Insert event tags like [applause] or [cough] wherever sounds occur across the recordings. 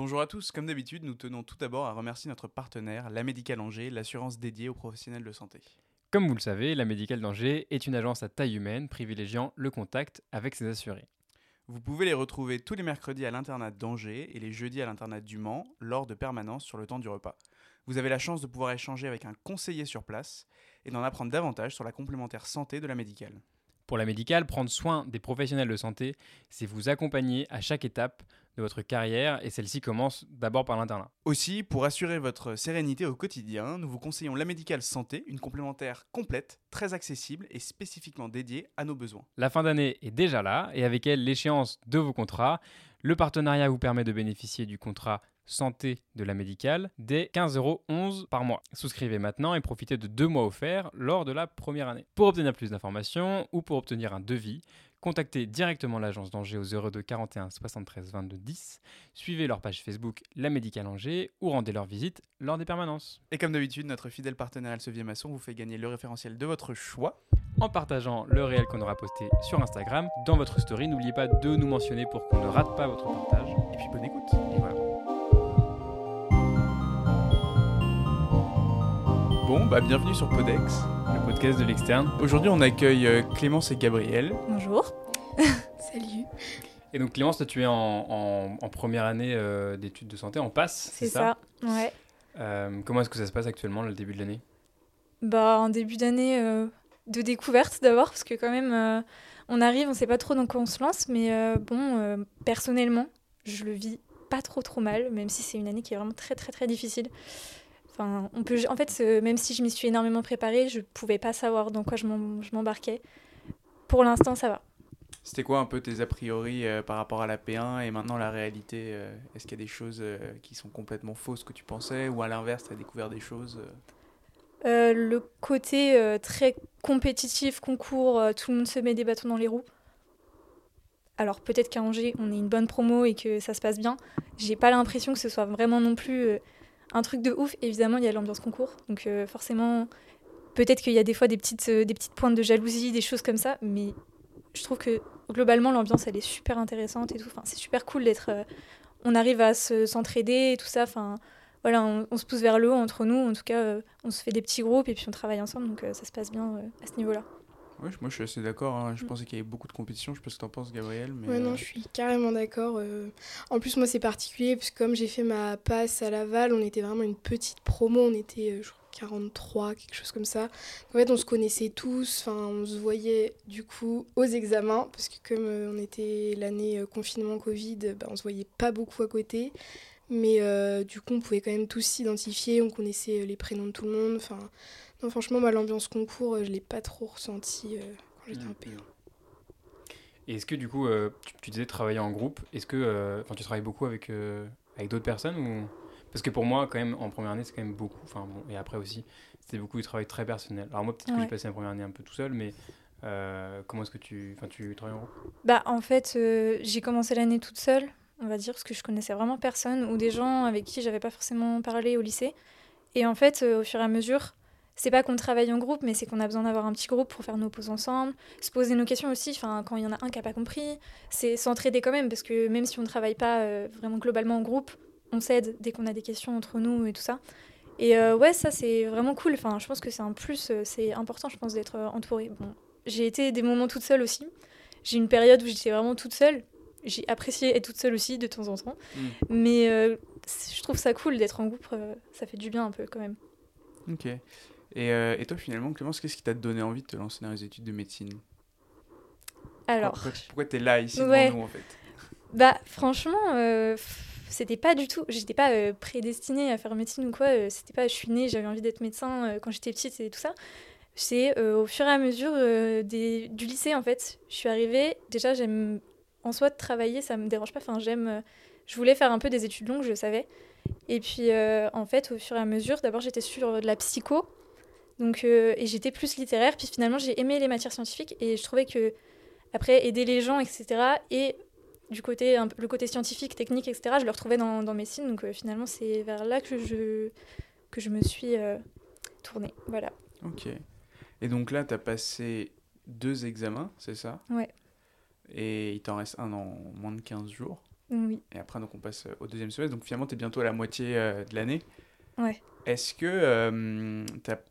Bonjour à tous, comme d'habitude, nous tenons tout d'abord à remercier notre partenaire, la Médicale Angers, l'assurance dédiée aux professionnels de santé. Comme vous le savez, la Médicale d'Angers est une agence à taille humaine privilégiant le contact avec ses assurés. Vous pouvez les retrouver tous les mercredis à l'internat d'Angers et les jeudis à l'internat du Mans lors de permanence sur le temps du repas. Vous avez la chance de pouvoir échanger avec un conseiller sur place et d'en apprendre davantage sur la complémentaire santé de la médicale. Pour la médicale, prendre soin des professionnels de santé, c'est vous accompagner à chaque étape de votre carrière et celle-ci commence d'abord par l'internat. Aussi, pour assurer votre sérénité au quotidien, nous vous conseillons la médicale santé, une complémentaire complète, très accessible et spécifiquement dédiée à nos besoins. La fin d'année est déjà là et avec elle l'échéance de vos contrats. Le partenariat vous permet de bénéficier du contrat santé de la médicale dès 15,11 euros par mois. Souscrivez maintenant et profitez de deux mois offerts lors de la première année. Pour obtenir plus d'informations ou pour obtenir un devis, contactez directement l'agence d'Angers au 02 41 73 22 10, suivez leur page Facebook La Médicale Angers ou rendez leur visite lors des permanences. Et comme d'habitude, notre fidèle partenaire Elsevier Masson vous fait gagner le référentiel de votre choix en partageant le réel qu'on aura posté sur Instagram dans votre story. N'oubliez pas de nous mentionner pour qu'on ne rate pas votre partage. Et puis bonne écoute. Et voilà. Bon, bah bienvenue sur Podex. Le podcast de l'externe. Aujourd'hui, on accueille euh, Clémence et Gabriel. Bonjour. [laughs] Salut. Et donc Clémence, toi, tu es en, en- en première année euh, d'études de santé, en passe, C'est ça. Ouais. Euh, comment est-ce que ça se passe actuellement, le début de l'année? Bah, un début d'année euh, de découverte d'abord, parce que quand même, euh, on arrive, on sait pas trop dans quoi on se lance, mais euh, bon, euh, personnellement, je le vis pas trop trop mal, même si c'est une année qui est vraiment très très très difficile. Enfin, on peut, en fait, même si je m'y suis énormément préparée, je pouvais pas savoir dans quoi je m'em- je m'embarquais. Pour l'instant, ça va. C'était quoi un peu tes a priori euh, par rapport à la P1 et maintenant la réalité euh, Est-ce qu'il y a des choses euh, qui sont complètement fausses que tu pensais ou à l'inverse, tu as découvert des choses le côté très compétitif, concours, tout le monde se met des bâtons dans les roues. Alors peut-être qu'à Angers, on est une bonne promo et que ça se passe bien. J'ai pas l'impression que ce soit vraiment non plus un truc de ouf. Évidemment, il y a l'ambiance concours, donc euh, forcément, peut-être qu'il y a des fois des petites, euh, des petites pointes de jalousie, des choses comme ça, mais je trouve que globalement, l'ambiance, elle est super intéressante et tout. Enfin, c'est super cool d'être... euh, on arrive à se- s'entraider et tout ça. Enfin, voilà, on, se pousse vers le haut entre nous. En tout cas, on se fait des petits groupes et puis on travaille ensemble, donc ça se passe bien à ce niveau-là. Ouais, moi je suis assez d'accord. hein. Je Mm. pensais qu'il y avait beaucoup de compétition. Je sais pas ce que t'en penses, Gabriel. Mais, Ouais, non, euh, je suis carrément d'accord. euh. En plus, moi, c'est particulier, parce que comme j'ai fait ma passe à Laval, on était vraiment une petite promo. On était, euh, je crois, 43, quelque chose comme ça. En fait, on se connaissait tous. Enfin, on se voyait, du coup, aux examens, parce que comme on était l'année confinement Covid, bah, on se voyait pas beaucoup à côté. Mais euh, du coup, on pouvait quand même tous s'identifier. On connaissait les prénoms de tout le monde. Enfin, non, franchement, moi, l'ambiance concours, euh, je l'ai pas trop ressenti euh, quand j'étais Mm. en P1. Et est-ce que du coup, euh, tu, tu disais travailler en groupe, est-ce que euh, enfin, tu travailles beaucoup avec, euh, avec d'autres personnes ou... Parce que pour moi, quand même, en première année, c'est quand même beaucoup, enfin bon, et après aussi, c'était beaucoup de travail très personnel. Alors moi, peut-être que j'ai passé la première année un peu tout seul, mais euh, comment est-ce que tu, enfin, tu travailles en groupe? Bah, en fait, euh, j'ai commencé l'année toute seule, on va dire, parce que je connaissais vraiment personne ou des gens avec qui j'avais pas forcément parlé au lycée. Et en fait, euh, au fur et à mesure, c'est pas qu'on travaille en groupe, mais c'est qu'on a besoin d'avoir un petit groupe pour faire nos pauses ensemble, se poser nos questions aussi. Enfin, quand il y en a un qui a pas compris, c'est s'entraider quand même, parce que même si on ne travaille pas euh, vraiment globalement en groupe, on s'aide dès qu'on a des questions entre nous et tout ça. Et euh, ouais, ça c'est vraiment cool. Enfin, je pense que c'est un plus, euh, c'est important, je pense, d'être entouré. Bon, j'ai été des moments toute seule aussi. J'ai une période où j'étais vraiment toute seule. J'ai apprécié être toute seule aussi de temps en temps. Mm. Mais euh, je trouve ça cool d'être en groupe. euh, ça fait du bien un peu quand même. Ok. Et, euh, et toi, finalement, Clémence, qu'est-ce qui t'a donné envie de te lancer dans les études de médecine? Alors, Pourquoi, pourquoi t'es là, ici, Ouais. devant nous, en fait? Bah franchement, euh, c'était pas du tout. J'étais pas euh, prédestinée à faire médecine ou quoi. euh, c'était pas. Je suis née, j'avais envie d'être médecin quand j'étais petite et tout ça. C'est au fur et à mesure des, du lycée en fait. Je suis arrivée. Déjà, j'aime en soi de travailler, ça me dérange pas. Enfin, j'aime. je voulais faire un peu des études longues, je savais. Et puis en fait, au fur et à mesure, d'abord j'étais sur de la psycho. Donc, euh, et j'étais plus littéraire, puis finalement j'ai aimé les matières scientifiques et je trouvais que après aider les gens, etc. Et du côté, un le côté scientifique, technique, etc., je le retrouvais dans, dans médecine. Donc euh, finalement, c'est vers là que je, que je me suis euh, tournée. Voilà. Ok. Et donc là, t'as passé deux examens, c'est ça? Ouais. Et il t'en reste un en moins de 15 jours? Oui. Et après, donc, on passe au deuxième semestre. Donc, finalement, tu es bientôt à la moitié euh, de l'année. Ouais. Est-ce que euh,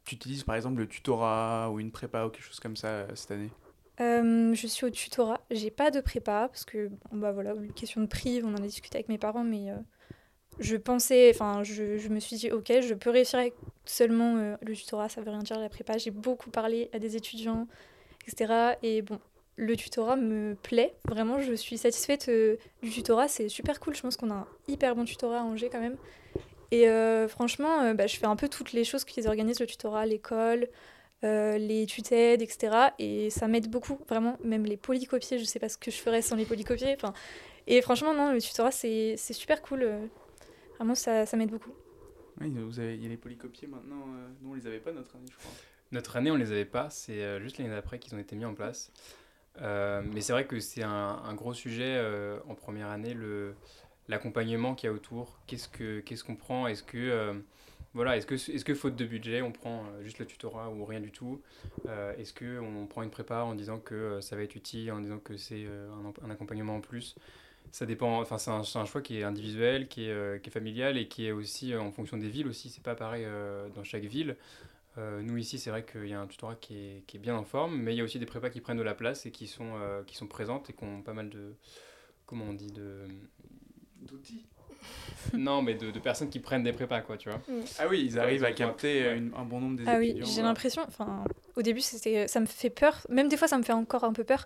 tu utilises, par exemple, le tutorat ou une prépa ou quelque chose comme ça euh, cette année? Euh, je suis au tutorat. J'ai pas de prépa parce que, bon, bah voilà, une question de prix, on en a discuté avec mes parents, mais euh, je pensais, enfin, je, je me suis dit, ok, je peux réussir avec seulement le tutorat, ça veut rien dire la prépa. J'ai beaucoup parlé à des étudiants, etc. Et bon, le tutorat me plaît, vraiment, je suis satisfaite euh, du tutorat, c'est super cool. Je pense qu'on a un hyper bon tutorat à Angers quand même. Et euh, franchement, euh, bah, je fais un peu toutes les choses qu'ils organisent, le tutorat, l'école, euh, les tutaides, etc. Et ça m'aide beaucoup, vraiment. Même les polycopiers, je sais pas ce que je ferais sans les polycopiers. Enfin, et franchement, non, le tutorat, c'est c'est super cool. euh. Vraiment, ça, ça m'aide beaucoup. Oui, vous avez, il y a les polycopiers maintenant. euh, nous, on les avait pas notre année, je crois. Notre année, on les avait pas, c'est juste l'année d'après qu'ils ont été mis en place. Euh, mais c'est vrai que c'est un, un gros sujet euh, en première année, le l'accompagnement qu'il y a autour. Qu'est-ce que qu'est-ce qu'on prend Est-ce que euh, voilà, est-ce que est-ce que faute de budget, on prend euh, juste le tutorat ou rien du tout Euh, Est-ce que on prend une prépa en disant que ça va être utile, en disant que c'est un, accompagnement en plus? Ça dépend, enfin c'est un, choix qui est individuel, qui est, est familial et qui est aussi en fonction des villes aussi, c'est pas pareil dans chaque ville. Nous ici, c'est vrai qu'il y a un tutorat qui est, qui est bien en forme, mais il y a aussi des prépas qui prennent de la place et qui sont, qui sont présentes et qui ont pas mal de, comment on dit, de, D'outils non, mais de, de personnes qui prennent des prépas, quoi, tu vois. Ah oui, ils arrivent à capter ouais. une- un bon nombre des Ah oui, étudiants. j'ai euh. l'impression, enfin, au début, c'était, ça me fait peur. Même des fois, ça me fait encore un peu peur.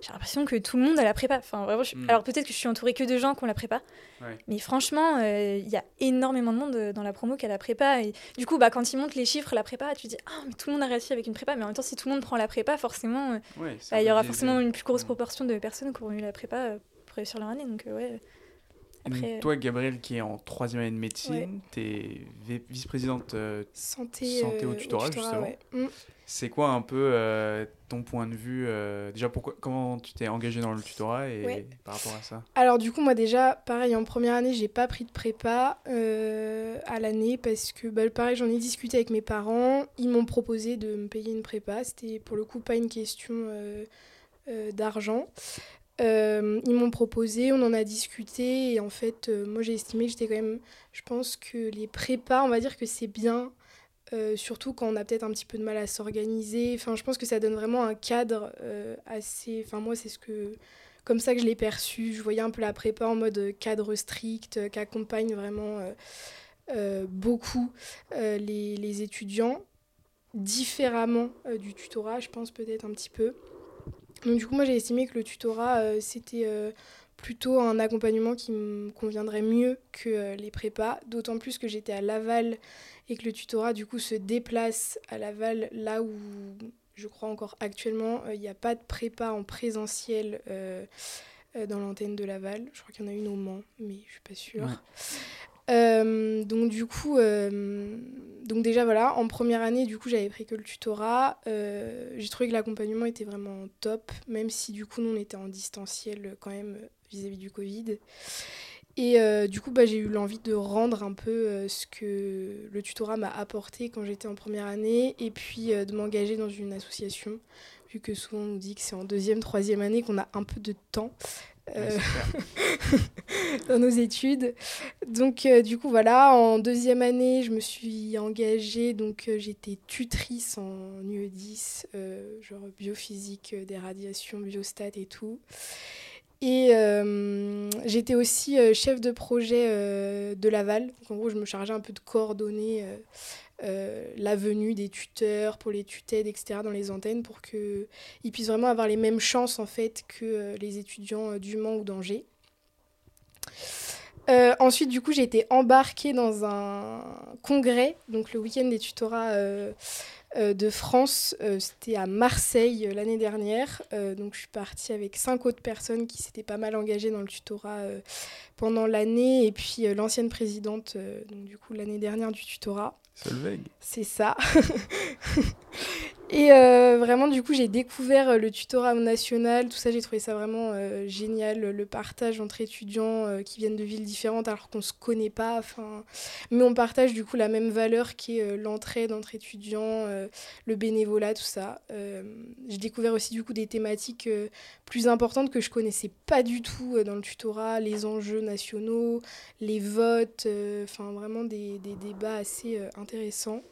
J'ai l'impression que tout le monde a la prépa. Enfin, vraiment, je- Mm. Alors peut-être que je suis entourée que de gens qui ont la prépa. Ouais. Mais franchement, euh, il y a énormément de monde euh, dans la promo qui a la prépa. Et du coup, bah, quand ils montent les chiffres, la prépa, tu te dis, ah, mais tout le monde a réussi avec une prépa. Mais en même temps, si tout le monde prend la prépa, forcément, euh, Ouais, bah, il y aura forcément une plus grosse Mm. proportion de personnes qui auront eu la prépa euh, pour réussir leur année. Donc, euh, ouais. Après, toi, Gabriel, qui est en troisième année de médecine, Ouais. tu es vice-présidente. euh, Santé, Santé au euh, tutorat, justement. ouais. Mm. c'est quoi un peu euh, ton point de vue euh, Déjà, pourquoi, comment tu t'es engagé dans le tutorat et Ouais. par rapport à ça? Alors du coup moi déjà pareil en première année j'ai pas pris de prépa euh, à l'année parce que bah, pareil j'en ai discuté avec mes parents ils m'ont proposé de me payer une prépa c'était pour le coup pas une question euh, euh, d'argent Euh, ils m'ont proposé on en a discuté et en fait euh, moi j'ai estimé que j'étais quand même je pense que les prépas on va dire que c'est bien euh, surtout quand on a peut-être un petit peu de mal à s'organiser enfin je pense que ça donne vraiment un cadre assez enfin moi c'est ce que comme ça que je l'ai perçu. Je voyais un peu la prépa en mode cadre strict, qui accompagne vraiment beaucoup les, les étudiants, différemment du tutorat, je pense peut-être un petit peu. Donc du coup, moi j'ai estimé que le tutorat, euh, c'était euh, plutôt un accompagnement qui me conviendrait mieux que euh, les prépas, d'autant plus que j'étais à Laval et que le tutorat du coup se déplace à Laval là où je crois encore actuellement il n'y a pas de prépa en présentiel dans l'antenne de Laval. Je crois qu'il y en a une au Mans, mais je suis pas sûre. Euh, donc du coup, euh, donc déjà voilà, en première année, du coup, j'avais pris que le tutorat. Euh, j'ai trouvé que l'accompagnement était vraiment top, même si du coup, nous, on était en distanciel quand même vis-à-vis du Covid. Et du coup, bah, j'ai eu l'envie de rendre un peu ce que le tutorat m'a apporté quand j'étais en première année, et puis de m'engager dans une association, vu que souvent on nous dit que c'est en deuxième, troisième année qu'on a un peu de temps. Euh, [laughs] dans nos études. Donc euh, du coup voilà, en deuxième année, je me suis engagée, donc euh, j'étais tutrice en UE10, euh, genre biophysique des radiations, biostat et tout. Et j'étais aussi chef de projet de Laval. Donc en gros, je me chargeais un peu de coordonner euh, la venue des tuteurs pour les tutaides, etc. dans les antennes pour qu'ils puissent vraiment avoir les mêmes chances en fait que euh, les étudiants euh, du Mans ou d'Angers. Ensuite, du coup, j'ai été embarquée dans un congrès, donc le week-end des tutorats de France. C'était à Marseille l'année dernière. Donc, je suis partie avec cinq autres personnes qui s'étaient pas mal engagées dans le tutorat pendant l'année. Et puis, l'ancienne présidente, donc du coup, l'année dernière du tutorat. Solveig. C'est ça. [laughs] Et euh, vraiment, du coup, j'ai découvert euh, le tutorat national, tout ça, j'ai trouvé ça vraiment euh, génial, le partage entre étudiants qui viennent de villes différentes alors qu'on ne se connaît pas, mais on partage du coup la même valeur qui est l'entraide entre étudiants, le bénévolat, tout ça. j'ai découvert aussi du coup des thématiques plus importantes que je connaissais pas du tout dans le tutorat, les enjeux nationaux, les votes, enfin vraiment des, débats assez intéressants.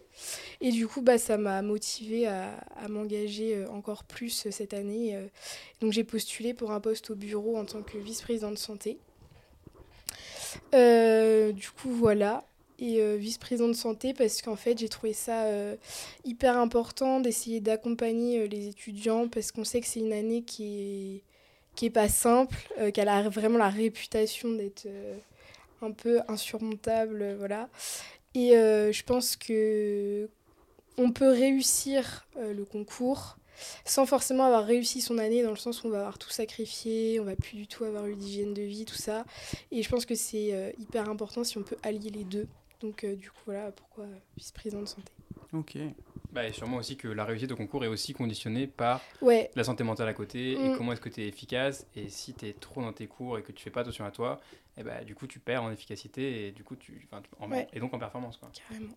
Et du coup, bah, ça m'a motivée à, m'engager euh, encore plus euh, cette année. Euh. Donc j'ai postulé pour un poste au bureau en tant que vice-présidente de santé. du coup, voilà. Et vice-présidente de santé parce qu'en fait, j'ai trouvé ça hyper important d'essayer d'accompagner les étudiants parce qu'on sait que c'est une année qui est, qui est pas simple, qu'elle a vraiment la réputation d'être un peu insurmontable, voilà. Et euh, je pense que on peut réussir euh, le concours sans forcément avoir réussi son année, dans le sens où on va avoir tout sacrifié, on va plus du tout avoir eu d'hygiène de vie, tout ça. Et je pense que c'est euh, hyper important si on peut allier les deux. Donc du coup, voilà pourquoi vice-président de santé. Ok. Bah, et sûrement aussi que la réussite au concours est aussi conditionnée par ouais. la santé mentale à côté et mm. comment est-ce que tu es efficace. Et si tu es trop dans tes cours et que tu fais pas attention à toi, et eh bah, du coup tu perds en efficacité et du coup tu, en, et donc en performance. Quoi. Carrément.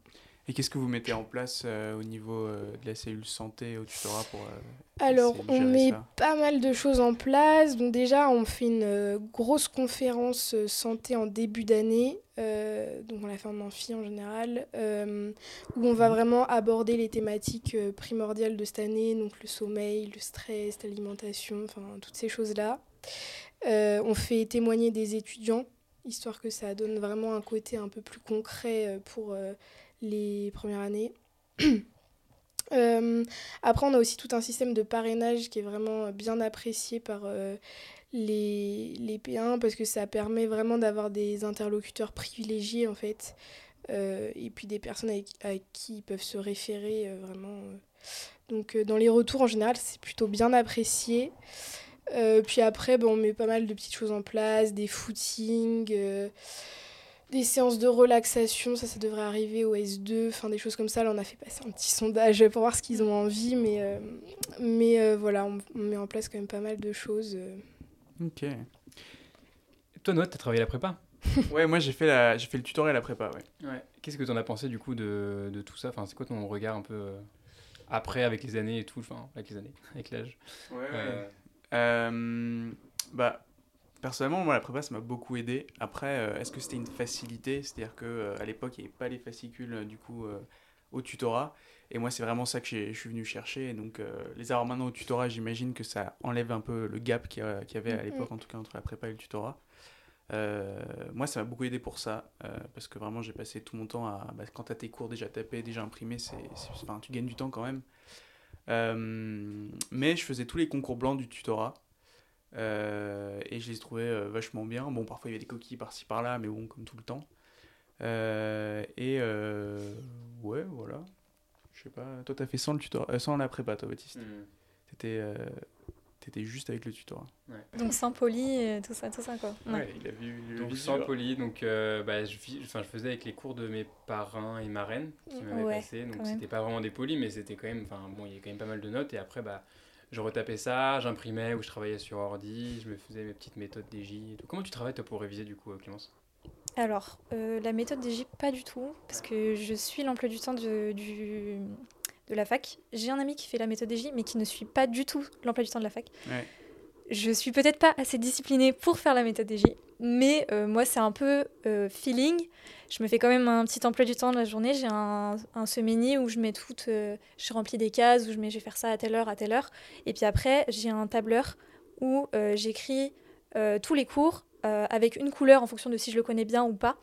Et qu'est-ce que vous mettez en place euh, au niveau euh, de la cellule santé au tutorat pour euh, Alors, on met pas mal de choses en place. Donc déjà, on fait une grosse conférence santé en début d'année. Donc on la fait en amphi en général, où on va vraiment aborder les thématiques primordiales de cette année, donc le sommeil, le stress, l'alimentation, enfin toutes ces choses-là. on fait témoigner des étudiants, histoire que ça donne vraiment un côté un peu plus concret pour les premières années. [clears throat] Euh, après, on a aussi tout un système de parrainage qui est vraiment bien apprécié par euh, les, les P1 parce que ça permet vraiment d'avoir des interlocuteurs privilégiés en fait. Euh, et puis des personnes avec, qui ils peuvent se référer vraiment. Donc dans les retours en général, c'est plutôt bien apprécié. puis après, bon, on met pas mal de petites choses en place, des footings des séances de relaxation, ça, ça devrait arriver au S2, enfin des choses comme ça. Là, on a fait passer un petit sondage pour voir ce qu'ils ont envie, mais, euh, mais euh, voilà, on, met en place quand même pas mal de choses. Euh. Ok. Toi, Noah, t'as travaillé la prépa? [laughs] Ouais, moi j'ai fait, la, j'ai fait le tutoriel la prépa, ouais. ouais. Qu'est-ce que t'en as pensé du coup de, de tout ça? Enfin, c'est quoi ton regard un peu après, avec les années et tout Enfin, avec les années, [laughs] avec l'âge? Ouais, ouais. bah, Personnellement, moi, la prépa, ça m'a beaucoup aidé. Après, euh, est-ce que c'était une facilité? C'est-à-dire qu'à euh, à l'époque, il n'y avait pas les fascicules, euh, du coup, au tutorat. Et moi, c'est vraiment ça que je suis venu chercher. donc, les avoir maintenant au tutorat, j'imagine que ça enlève un peu le gap qu'il y, avait à l'époque, en tout cas, entre la prépa et le tutorat. moi, ça m'a beaucoup aidé pour ça, parce que vraiment, j'ai passé tout mon temps à. Bah, quand tu as tes cours déjà tapés, déjà imprimés, c'est, enfin, tu gagnes du temps quand même. mais je faisais tous les concours blancs du tutorat. Euh, et je les trouvais euh, vachement bien. Bon, parfois il y avait des coquilles par-ci par-là, mais bon, comme tout le temps. Euh, et ouais, voilà. Je sais pas. Toi, t'as fait sans, le tutorat, sans la prépa, toi, Baptiste. Hmm. T'étais t'étais juste avec le tutorat. Donc sans poli, tout ça, tout ça quoi. Ouais, il a vu donc sans poli, donc bah, je, je, faisais avec les cours de mes parrains et marraines qui m'avaient passé, donc c'était pas vraiment des polis, mais c'était quand même, enfin bon, il y a quand même pas mal de notes et après bah je retapais ça, j'imprimais ou je travaillais sur ordi, je me faisais mes petites méthodes DJ. Comment tu travailles toi pour réviser du coup, Clémence? Alors, euh, la méthode DJ, pas du tout, parce que je suis l'emploi du temps de, du, de la fac. J'ai un ami qui fait la méthode DJ, mais qui ne suit pas du tout l'emploi du temps de la fac. Ouais. Je suis peut-être pas assez disciplinée pour faire la méthode DJ, mais euh, moi, c'est un peu euh, feeling je me fais quand même un petit emploi du temps de la journée. J'ai un, un semainier où je mets tout, euh, je remplis des cases, où je mets, je vais faire ça à telle heure, à telle heure. Et puis après, j'ai un tableur où j'écris tous les cours avec une couleur en fonction de si je le connais bien ou pas.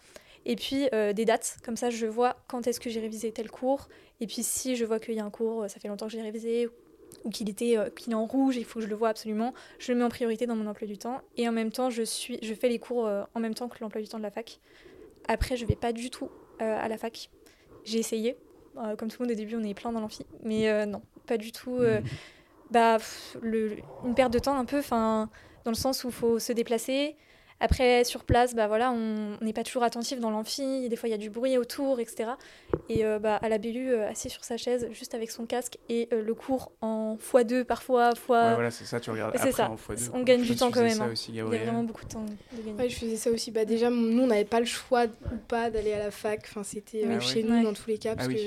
Et puis des dates, comme ça je vois quand est-ce que j'ai révisé tel cours. Et puis si je vois qu'il y a un cours, ça fait longtemps que j'ai révisé, ou qu'il était qu'il est en rouge, il faut que je le vois absolument, je le mets en priorité dans mon emploi du temps. Et en même temps, je, suis, je fais les cours en même temps que l'emploi du temps de la fac. Après, je vais pas du tout euh, à la fac. J'ai essayé. Euh, comme tout le monde au début, on est plein dans l'amphi. Mais euh, non, pas du tout. Hmm. Bah, le, une perte de temps un peu, dans le sens où il faut se déplacer, Après, sur place, bah voilà, on n'est pas toujours attentif dans l'amphi. Des fois, il y a du bruit autour, etc. Et euh, bah, à la BU, euh, assis sur sa chaise, juste avec son casque et euh, le cours en x2 parfois, fois. Ouais, voilà, c'est ça, tu regardes C'est après ça. en x2. On gagne du temps quand même, ça hein. aussi, Il y a vraiment beaucoup de temps de gagner. Ouais, je faisais ça aussi. Bah, déjà, nous, on n'avait pas le choix ou pas d'aller à la fac. Enfin, c'était euh, Ah chez nous Ouais. dans tous les cas, parce oui. que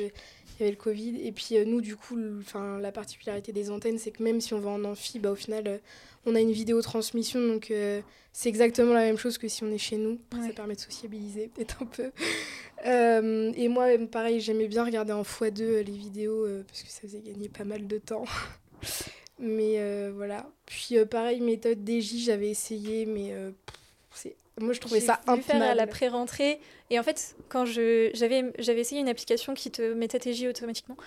il y avait le Covid. Et puis, euh, nous, du coup, enfin, la particularité des antennes, c'est que même si on va en amphi, bah, au final, euh, on a une vidéo transmission. Donc, euh, c'est exactement la même chose que si on est chez nous. Ça permet de sociabiliser peut-être un peu. Euh, et moi, pareil, j'aimais bien regarder en x2 euh, les vidéos parce que ça faisait gagner pas mal de temps. [laughs] mais voilà. Puis, pareil, méthode DJ, j'avais essayé, mais c'est... moi, je trouvais ça voulu faire à la pré-rentrée. Et en fait, quand je j'avais essayé une application qui te mettait tes J automatiquement.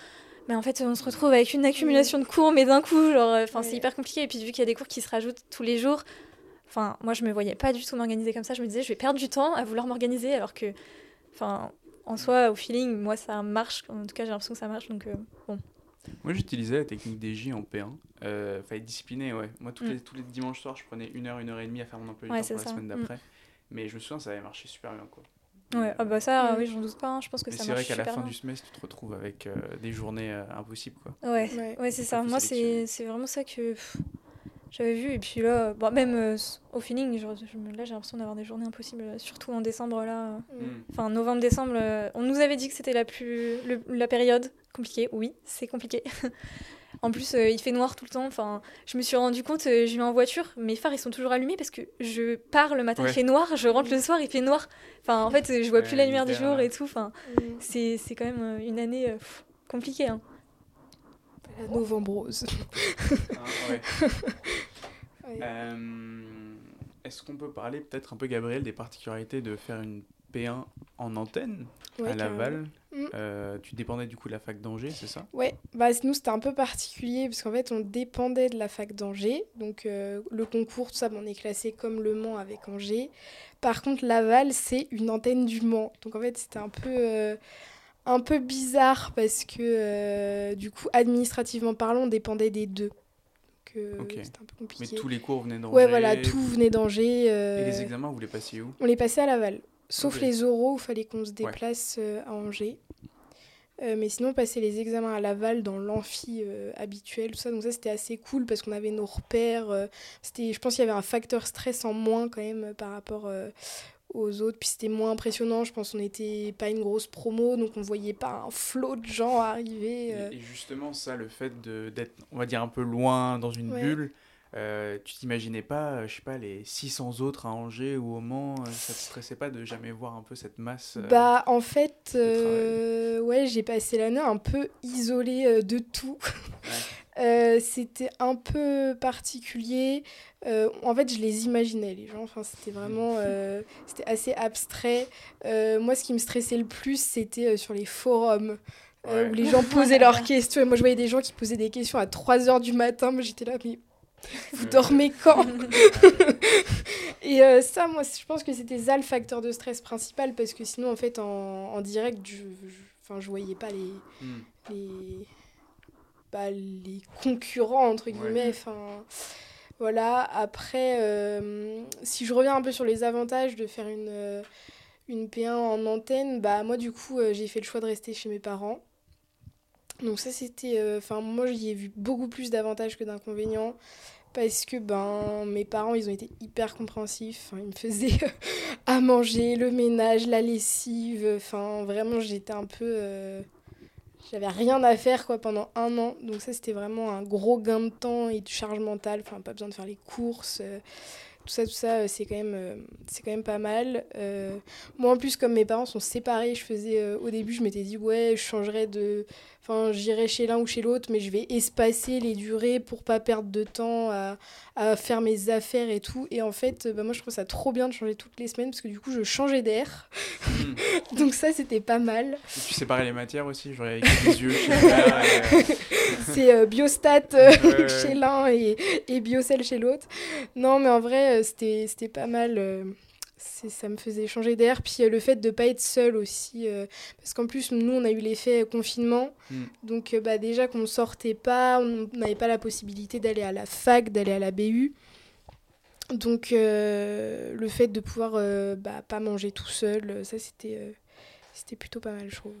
Mais en fait, on se retrouve avec une accumulation de cours, mais d'un coup, genre, euh, enfin, c'est hyper compliqué. Et puis, vu qu'il y a des cours qui se rajoutent tous les jours, enfin, moi, je me voyais pas du tout m'organiser comme ça. Je me disais, je vais perdre du temps à vouloir m'organiser, alors que, enfin, en soi, au feeling, moi, ça marche. En tout cas, j'ai l'impression que ça marche. Donc, euh, bon. Moi, j'utilisais la technique des J en P1. Euh, fallait être discipliné, ouais. Moi, tous, Mm. les, tous les dimanches soirs, je prenais une heure, une heure et demie à faire mon emploi du Ouais, temps pour la semaine Mm. d'après. Mais je me souviens, ça avait marché super bien, quoi. Ouais, ah bah ça, oui, j'en doute pas. hein. Je pense que mais ça c'est vrai qu'à la fin bien. du semestre, tu te retrouves avec euh, des journées euh, impossibles, quoi. Ouais, Ouais. ouais, c'est ça. Moi, c'est c'est vraiment ça que j'avais vu. Et puis là, bon, même euh, au feeling, je, je me- là, j'ai l'impression d'avoir des journées impossibles, surtout en décembre. là. Mm. Enfin, novembre-décembre, on nous avait dit que c'était la, plus, le- la période compliquée. Oui, c'est compliqué. [laughs] en plus, euh, il fait noir tout le temps. Enfin, je me suis rendu compte, euh, je vais en voiture, mes phares, ils sont toujours allumés parce que je pars le matin, Ouais. il fait noir, je rentre le soir, il fait noir. Enfin, en fait, euh, je vois plus Ouais, la lumière du jour et tout. Enfin, Mm. c'est c'est quand même euh, une année euh, pff, compliquée. hein. La novembre rose. Ouais. Ouais. [laughs] Euh, Est-ce qu'on peut parler peut-être un peu, Gabriel, des particularités de faire une P1 en antenne Ouais, à Laval Mm. Euh, Tu dépendais du coup de la fac d'Angers, c'est ça? Ouais, bah nous c'était un peu particulier parce qu'en fait on dépendait de la fac d'Angers, donc euh, le concours, tout ça, on est classé comme Le Mans avec Angers. Par contre Laval c'est une antenne du Mans, donc en fait c'était un peu euh, un peu bizarre parce que du coup administrativement parlant on dépendait des deux, donc euh, Ok. c'était un peu Mais compliqué. tous les cours venaient d'Angers Ouais voilà, tout venait d'Angers. euh, Et les examens, vous les passiez où? On les passait à Laval. Sauf les oraux où il fallait qu'on se déplace euh, à Angers. Euh, mais sinon, on passait les examens à Laval dans l'amphi euh, habituel, tout ça. Donc ça, c'était assez cool parce qu'on avait nos repères. euh, c'était, je pense qu'il y avait un facteur stress en moins quand même par rapport aux autres. Puis c'était moins impressionnant. Je pense qu'on n'était pas une grosse promo, donc on voyait pas un flot de gens arriver. Et, et justement, ça, le fait d'être, on va dire, un peu loin dans une Ouais. bulle, euh, tu t'imaginais pas, euh, je sais pas, les 600 autres à Angers ou au Mans, euh, ça te stressait pas de jamais voir un peu cette masse euh, Bah, en fait, euh, ouais, j'ai passé l'année un peu isolée de tout. [laughs] Euh, c'était un peu particulier. Euh, en fait, je les imaginais, les gens. Enfin, c'était vraiment... euh, c'était assez abstrait. Euh, moi, ce qui me stressait le plus, c'était euh, sur les forums. euh, Ouais. où les gens posaient [laughs] leurs questions. Et moi, je voyais des gens qui posaient des questions à 3h du matin. Moi, j'étais là, mais vous dormez quand [laughs] Et euh, ça, moi, je pense que c'était ça le facteur de stress principal parce que sinon, en fait, en, en direct, je, je, enfin, je voyais pas les, Hmm. les, bah, les concurrents, entre guillemets. Enfin, voilà. Après, euh, si je reviens un peu sur les avantages de faire une, euh, une P1 en antenne, bah, moi, du coup, euh, j'ai fait le choix de rester chez mes parents. Donc ça, c'était... euh, Enfin, moi, j'y ai vu beaucoup plus d'avantages que d'inconvénients. Parce que ben, mes parents, ils ont été hyper compréhensifs. Ils me faisaient [laughs] à manger, le ménage, la lessive. Enfin, vraiment, j'étais un peu... euh, J'avais rien à faire quoi, pendant un an. Donc ça, c'était vraiment un gros gain de temps et de charge mentale. Enfin, pas besoin de faire les courses. euh, tout ça, tout ça, c'est quand, même, quand même pas mal. Moi, en plus, comme mes parents sont séparés, je faisais... au début, je m'étais dit, ouais, je changerais de... Enfin, j'irai chez l'un ou chez l'autre, mais je vais espacer les durées pour pas perdre de temps à, à faire mes affaires et tout. Et en fait, bah, moi, je trouve ça trop bien de changer toutes les semaines parce que du coup, je changeais d'air. Hmm. [laughs] Donc ça, c'était pas mal. Et tu séparais les matières aussi, genre avec les yeux euh, [laughs] C'est euh, biostat euh, Ouais, ouais. chez l'un et, et biocell chez l'autre. Non, mais en vrai, euh, c'était c'était pas mal. Euh, ça me faisait changer d'air. Puis euh, le fait de pas être seule aussi. euh, parce qu'en plus, nous, on a eu l'effet confinement. Mm. Donc euh, bah, déjà qu'on ne sortait pas, on n'avait pas la possibilité d'aller à la fac, d'aller à la BU. Donc euh, le fait de pouvoir euh, bah, pas manger tout seul, euh, ça c'était c'était plutôt pas mal, je trouve.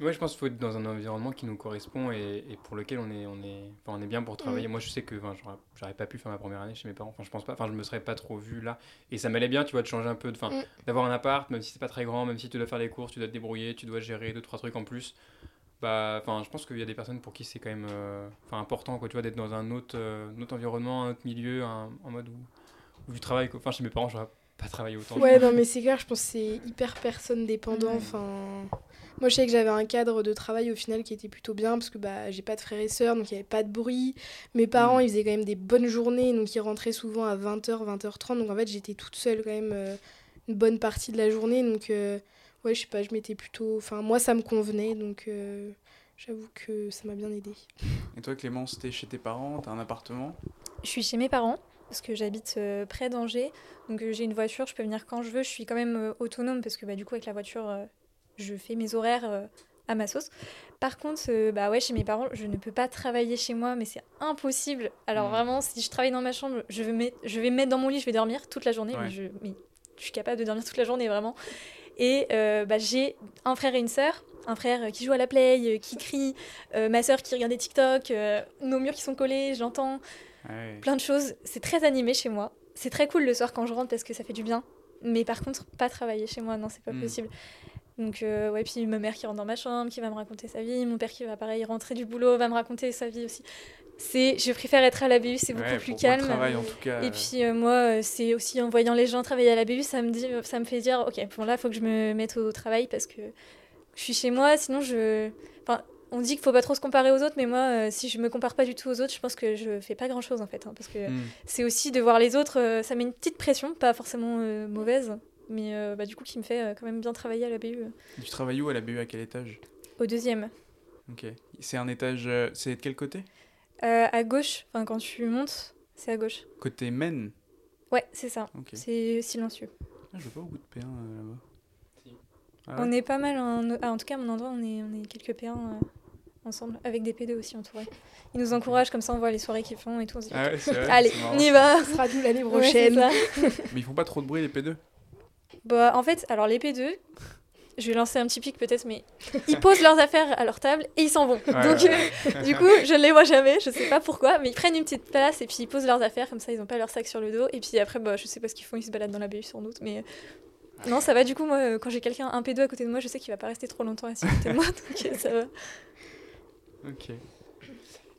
Ouais, je pense qu'il faut être dans un environnement qui nous correspond et, et pour lequel on est, on est, on est bien pour travailler. Moi, je sais que j'aurais- pas pu faire ma première année chez mes parents. Enfin, je pense pas. Enfin, je me serais pas trop vu là. Et ça m'allait bien, tu vois, de changer un peu, Mm. d'avoir un appart, même si c'est pas très grand, même si tu dois faire les courses, tu dois te débrouiller, tu dois gérer deux trois trucs en plus. Bah, enfin, je pense qu'il y a des personnes pour qui c'est quand même, euh, important, quoi, tu vois, d'être dans un autre, euh, autre environnement, un autre milieu, un, en mode où, où tu travailles. quoi. Enfin, chez mes parents, j'aurais pas travaillé autant. Ouais, non, mais c'est clair, je pense que c'est hyper personne dépendant. Ouais. Enfin, moi, je sais que j'avais un cadre de travail au final qui était plutôt bien parce que bah, j'ai pas de frères et sœurs, donc il n'y avait pas de bruit. Mes parents, Mm. ils faisaient quand même des bonnes journées, donc ils rentraient souvent à 20h, 20h30. Donc en fait, j'étais toute seule quand même euh, une bonne partie de la journée. Donc, euh, ouais, je sais pas, je m'étais plutôt. Enfin, moi, ça me convenait, donc euh, j'avoue que ça m'a bien aidé. Et toi, Clémence, t'es chez tes parents, t'as un appartement? Je suis chez mes parents parce que j'habite euh, près d'Angers. Donc euh, j'ai une voiture, je peux venir quand je veux. Je suis quand même euh, autonome parce que bah, du coup avec la voiture, euh, je fais mes horaires euh, à ma sauce. Par contre, euh, bah ouais, chez mes parents, je ne peux pas travailler chez moi, mais c'est impossible. Alors Mhm. vraiment, si je travaille dans ma chambre, je vais, mettre, je vais me mettre dans mon lit, je vais dormir toute la journée. Ouais. Mais, je, mais je suis capable de dormir toute la journée vraiment. Et euh, bah, j'ai un frère et une sœur. Un frère qui joue à la play, qui crie, euh, ma sœur qui regarde des TikTok, euh, nos murs qui sont collés, j'entends Ouais. plein de choses. C'est très animé chez moi. C'est très cool le soir quand je rentre parce que ça fait du bien. Mais par contre, pas travailler chez moi, non, c'est pas Mm. possible. Donc, euh, ouais, puis ma mère qui rentre dans ma chambre, qui va me raconter sa vie. Mon père qui va, pareil, rentrer du boulot, va me raconter sa vie aussi. C'est, je préfère être à la BU, c'est beaucoup plus calme. travail, en tout cas. Et puis euh, moi, euh, c'est aussi en voyant les gens travailler à la BU, ça me, dit, ça me fait dire, ok, bon là, il faut que je me mette au travail parce que je suis chez moi, sinon je... Enfin, on dit qu'il faut pas trop se comparer aux autres, mais moi, euh, si je me compare pas du tout aux autres, je pense que je fais pas grand-chose en fait. hein, parce que Hmm. c'est aussi de voir les autres, euh, ça met une petite pression, pas forcément euh, mauvaise, mais euh, bah, du coup qui me fait euh, quand même bien travailler à la BU. Tu travailles où à la BU À quel étage? Au deuxième. Ok. C'est un étage. euh, C'est de quel côté? Euh, à gauche, enfin quand tu montes, c'est à gauche. Côté Maine? Ouais, c'est ça. Ok. C'est silencieux. Ah, je vois pas beaucoup de P1 euh, là-bas. Si. Ah On est pas mal, en, ah, en tout cas à mon endroit, on est, on est quelques P1 euh, ensemble, avec des P2 aussi entourés. Ils nous encouragent, comme ça on voit les soirées qu'ils font et tout. on se dit, Ah ouais, c'est [laughs] vrai. Allez, on y va Ce sera d'où l'année [laughs] prochaine. Mais ils font pas trop de bruit les P2 Bah, en fait, alors les P2, je vais lancer un petit pic peut-être, mais ils posent leurs affaires à leur table et ils s'en vont. Ouais, Donc, ouais, euh, [laughs] du coup, je ne les vois jamais, je sais pas pourquoi, mais ils prennent une petite place et puis ils posent leurs affaires, comme ça ils n'ont pas leur sac sur le dos. Et puis après, bah, je sais pas ce qu'ils font, ils se baladent dans la BU sans doute, mais. euh, Non, ça va, du coup, moi, euh, quand j'ai quelqu'un, un P2 à côté de moi, je sais qu'il va pas rester trop longtemps assis à côté de moi, [laughs] donc euh, ça va. Ok.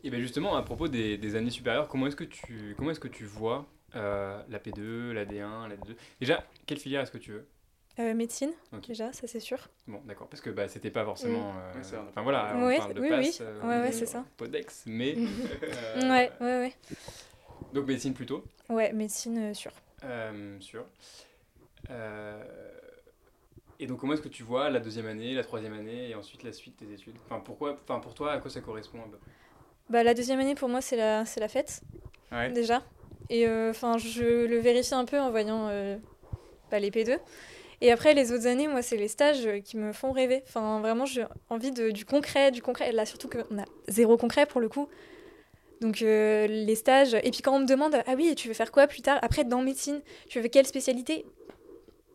Et bien justement, à propos des, des années supérieures, comment est-ce que tu, comment est-ce que tu vois euh, la P2, la D1, la D2 Déjà, quelle filière est-ce que tu veux? Euh, médecine, déjà, ça c'est sûr. Bon, d'accord, parce que bah, c'était pas forcément... euh, a Enfin voilà, on Ouais, parle de oui, passe, oui. euh, Ouais, c'est ça. Podex, mais... [laughs] euh, Ouais, ouais, ouais. Donc médecine plutôt, Ouais, médecine, euh, sûr. euh, sûr. Euh, Et donc comment est-ce que tu vois la deuxième année, la troisième année et ensuite la suite des études? Enfin pourquoi, enfin pour toi, à quoi ça correspond un peu? Bah, la deuxième année, pour moi, c'est la, c'est la fête. Ouais. déjà. Et euh, enfin, je le vérifie un peu en voyant euh, bah, les P2. Et après, les autres années, moi, c'est les stages euh, qui me font rêver. Enfin, vraiment, j'ai envie de, du concret, du concret. Et là, surtout qu'on a zéro concret pour le coup. Donc, euh, les stages. Et puis, quand on me demande, ah oui, tu veux faire quoi plus tard? Après, dans médecine, tu veux quelle spécialité?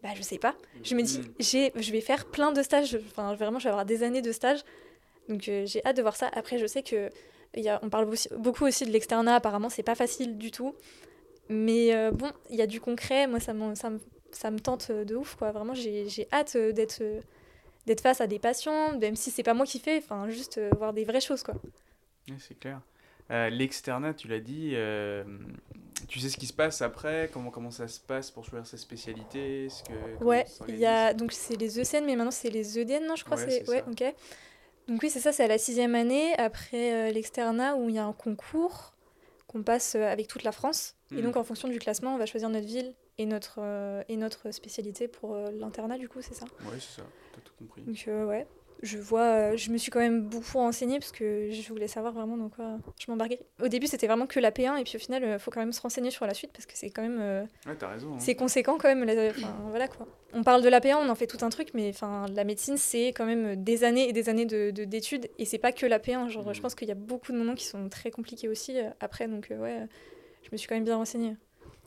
Bah, je sais pas. Je me dis, Mm. j'ai, je vais faire plein de stages. Enfin, vraiment, je vais avoir des années de stages. Donc, euh, j'ai hâte de voir ça. Après, je sais que y a, on parle aussi- beaucoup aussi de l'externat, apparemment, c'est pas facile du tout. Mais euh, bon, il y a du concret, moi ça me, ça me, ça me tente de ouf, quoi. Vraiment, j'ai hâte euh, d'être euh, d'être face à des patients, même si c'est pas moi qui fais, enfin, juste euh, voir des vraies choses, quoi. C'est clair. Euh, L'externat, tu l'as dit, euh, tu sais ce qui se passe après Comment, comment ça se passe pour choisir sa spécialité Est-ce que, Ouais, il y a, donc c'est les ECN, mais maintenant c'est les EDN, non, je crois, Ouais, c'est, ouais, ok. Donc oui, c'est ça, c'est à la sixième année, après euh, l'externat, où il y a un concours qu'on passe euh, avec toute la France. Et Mhm. donc, en fonction du classement, on va choisir notre ville et notre, euh, et notre spécialité pour euh, l'internat, du coup, c'est ça? Ouais, c'est ça, t'as tout compris. Donc, ouais, je vois, euh, je me suis quand même beaucoup renseignée parce que je voulais savoir vraiment dans quoi je m'embarquais. Au début, c'était vraiment que la P1, et puis au final, il faut quand même se renseigner sur la suite parce que c'est quand même. euh, Ouais, t'as raison. hein. c'est conséquent quand même. la- voilà quoi. On parle de la P1, on en fait tout un truc, mais enfin, la médecine, c'est quand même des années et des années de- de- d'études, et c'est pas que la P1. Genre, Mhm. je pense qu'il y a beaucoup de moments qui sont très compliqués aussi euh, après, donc euh, ouais, euh, je me suis quand même bien renseignée.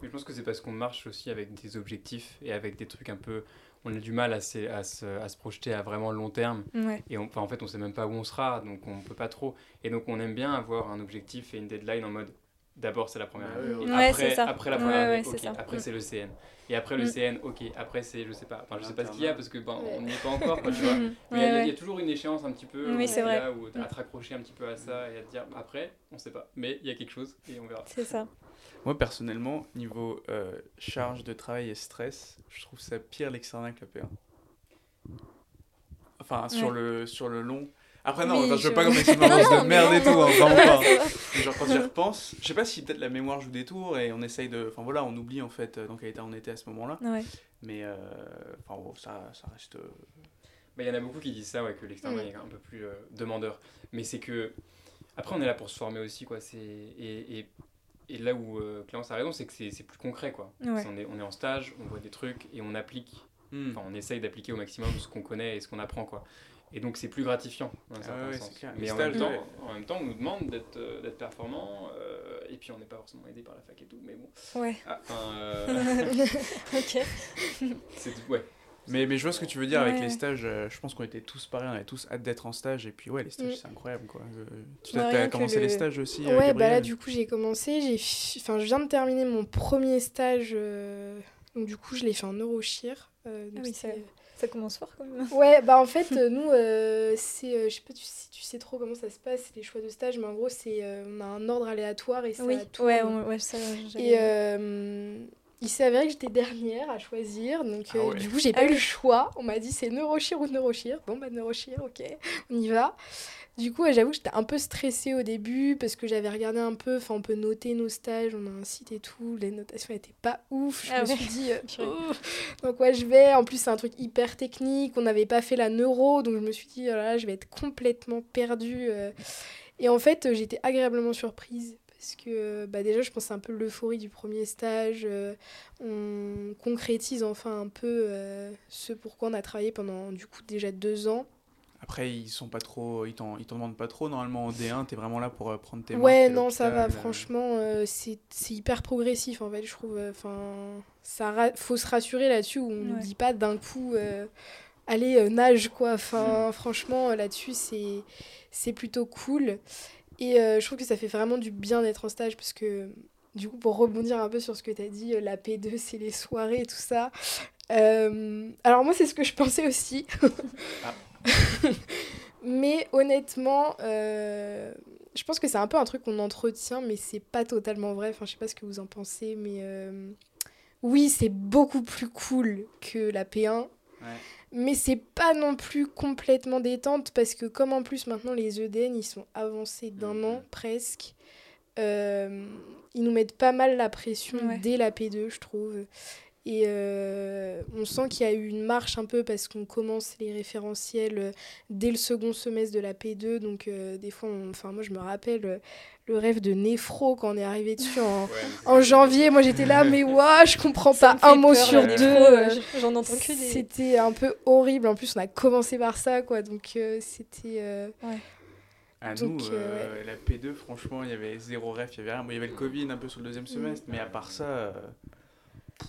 Mais je pense que c'est parce qu'on marche aussi avec des objectifs et avec des trucs un peu. On a du mal à, se, à se, à se projeter à vraiment long terme. Ouais. Et on, enfin, en fait, on sait même pas où on sera, donc on peut pas trop. Et donc, on aime bien avoir un objectif et une deadline en mode d'abord, c'est la première année. ouais, et ouais. Après, c'est ça. après la première ouais, année. Après, Mm. c'est le CN. Et après le Mm. CN, ok. Après, c'est, je sais pas, enfin, je sais pas ce qu'il y a parce que ben, on n'y est pas encore, quoi, tu vois. [laughs] Mais il y a- Ouais, il y, a ouais. toujours une échéance un petit peu Oui, où c'est t'es vrai. là, où à Mm. te raccrocher un petit peu à ça et à te dire après, on sait pas. Mais il y a quelque chose et on verra. C'est ça. Moi, personnellement, niveau euh, charge de travail et stress, je trouve ça pire l'externat que le P1. Enfin, sur, Ouais. le, sur le long. Après, non, Oui, enfin, je veux pas comme [laughs] une ambiance Non, de merde et tout, hein, [laughs] vraiment pas. [laughs] Genre, quand j'y repense, je sais pas si peut-être la mémoire joue des tours et on essaye de. Enfin voilà, on oublie en fait euh, dans quel état on était à ce moment-là. Ouais. Mais euh, enfin, bon, ça, ça reste. Bah, Il y en a beaucoup qui disent ça, ouais, que l'externat Mm. est un peu plus euh, demandeur. Mais c'est que. Après, on est là pour se former aussi, quoi. C'est... Et, et, et là où euh, Clémence a raison, c'est que c'est, c'est plus concret, quoi. Ouais. On, est, on est en stage, on voit des trucs et on applique. hmm. Enfin, on essaye d'appliquer au maximum ce qu'on connaît et ce qu'on apprend, quoi. Et donc, c'est plus gratifiant, dans un Ah certain ouais, sens. Mais en même, temps, ouais. en même temps, on nous demande d'être, euh, d'être performant. euh, et puis, on n'est pas forcément aidé par la fac et tout. Mais bon. Ouais. Ah, enfin, euh, [laughs] [laughs] ok. c'est, ouais. Mais, mais je vois ce que tu veux dire avec Ouais. les stages. euh, je pense qu'on était tous pareils, on avait tous hâte d'être en stage. Et puis, ouais, les stages, Mm. c'est incroyable quoi. Tu as, commencé le- les stages aussi euh, Ouais, bah là, du coup, j'ai commencé. Enfin, je viens de terminer mon premier stage. euh, Donc, du coup, je l'ai fait en neurochir. euh, Ah oui, ça- Ça commence fort quand même. Ouais, bah en fait, [laughs] nous, euh, c'est. euh, je sais pas tu- si tu sais trop comment ça se passe, les choix de stage, mais en gros, c'est euh, on a un ordre aléatoire et ça Oui, tourne. ouais, on- ouais, ça. Et euh, il s'est avéré que j'étais dernière à choisir, donc Ah euh, ouais. du coup j'ai pas Ah eu le choix. On m'a dit c'est neurochir ou neurochir. Bon bah neurochir, ok, on y va. Du coup, j'avoue que j'étais un peu stressée au début parce que j'avais regardé un peu, enfin on peut noter nos stages, on a un site et tout, les notations étaient pas ouf. Je Ah me ouais. suis dit, euh, [laughs] oh. donc ouais je vais. En plus c'est un truc hyper technique, on n'avait pas fait la neuro, donc je me suis dit oh là, là, je vais être complètement perdue. euh. Et en fait, j'étais agréablement surprise parce que bah, déjà, je pense que c'est un peu l'euphorie du premier stage. euh, on concrétise enfin un peu euh, ce pourquoi on a travaillé pendant du coup déjà deux ans. Après, ils sont pas trop, ils t'en, ils t'en demandent pas trop. Normalement, en D1, t'es vraiment là pour euh, prendre tes Ouais, non, ça va, euh. franchement, euh, c'est c'est hyper progressif en fait, je trouve. Enfin, ça ra- faut se rassurer là-dessus où on ne Ouais. dit pas d'un coup, euh, allez, euh, nage quoi. Enfin, franchement, euh, là-dessus, c'est c'est plutôt cool. Et euh, je trouve que ça fait vraiment du bien d'être en stage parce que, du coup, pour rebondir un peu sur ce que tu as dit, euh, la P2, c'est les soirées et tout ça. Euh, alors, moi, c'est ce que je pensais aussi. Ah. [laughs] Mais honnêtement, euh, je pense que c'est un peu un truc qu'on entretient, mais c'est pas totalement vrai. Enfin, je sais pas ce que vous en pensez, mais oui, c'est beaucoup plus cool que la P1. Ouais. Mais c'est pas non plus complètement détente parce que comme en plus maintenant les EDN ils sont avancés d'un Mhm. an presque, euh, ils nous mettent pas mal la pression Ouais. dès la P2 je trouve. Et euh, on sent qu'il y a eu une marche un peu parce qu'on commence les référentiels euh, dès le second semestre de la P2. Donc euh, des fois, on- enfin moi je me rappelle le rêve de Néphro quand on est arrivé dessus en, Ouais, janvier. Moi j'étais là, mais [laughs] ouah, je comprends Ça pas un mot peur, sur deux. euh, J'en entends que des. c'était un peu horrible. En plus, on a commencé par ça, quoi. Donc, euh, c'était. euh, À Donc, nous, euh, la P2, franchement, il y avait zéro ref, il y avait rien. Bon, il y avait le Covid un peu sur le deuxième semestre, mais à part ça, euh,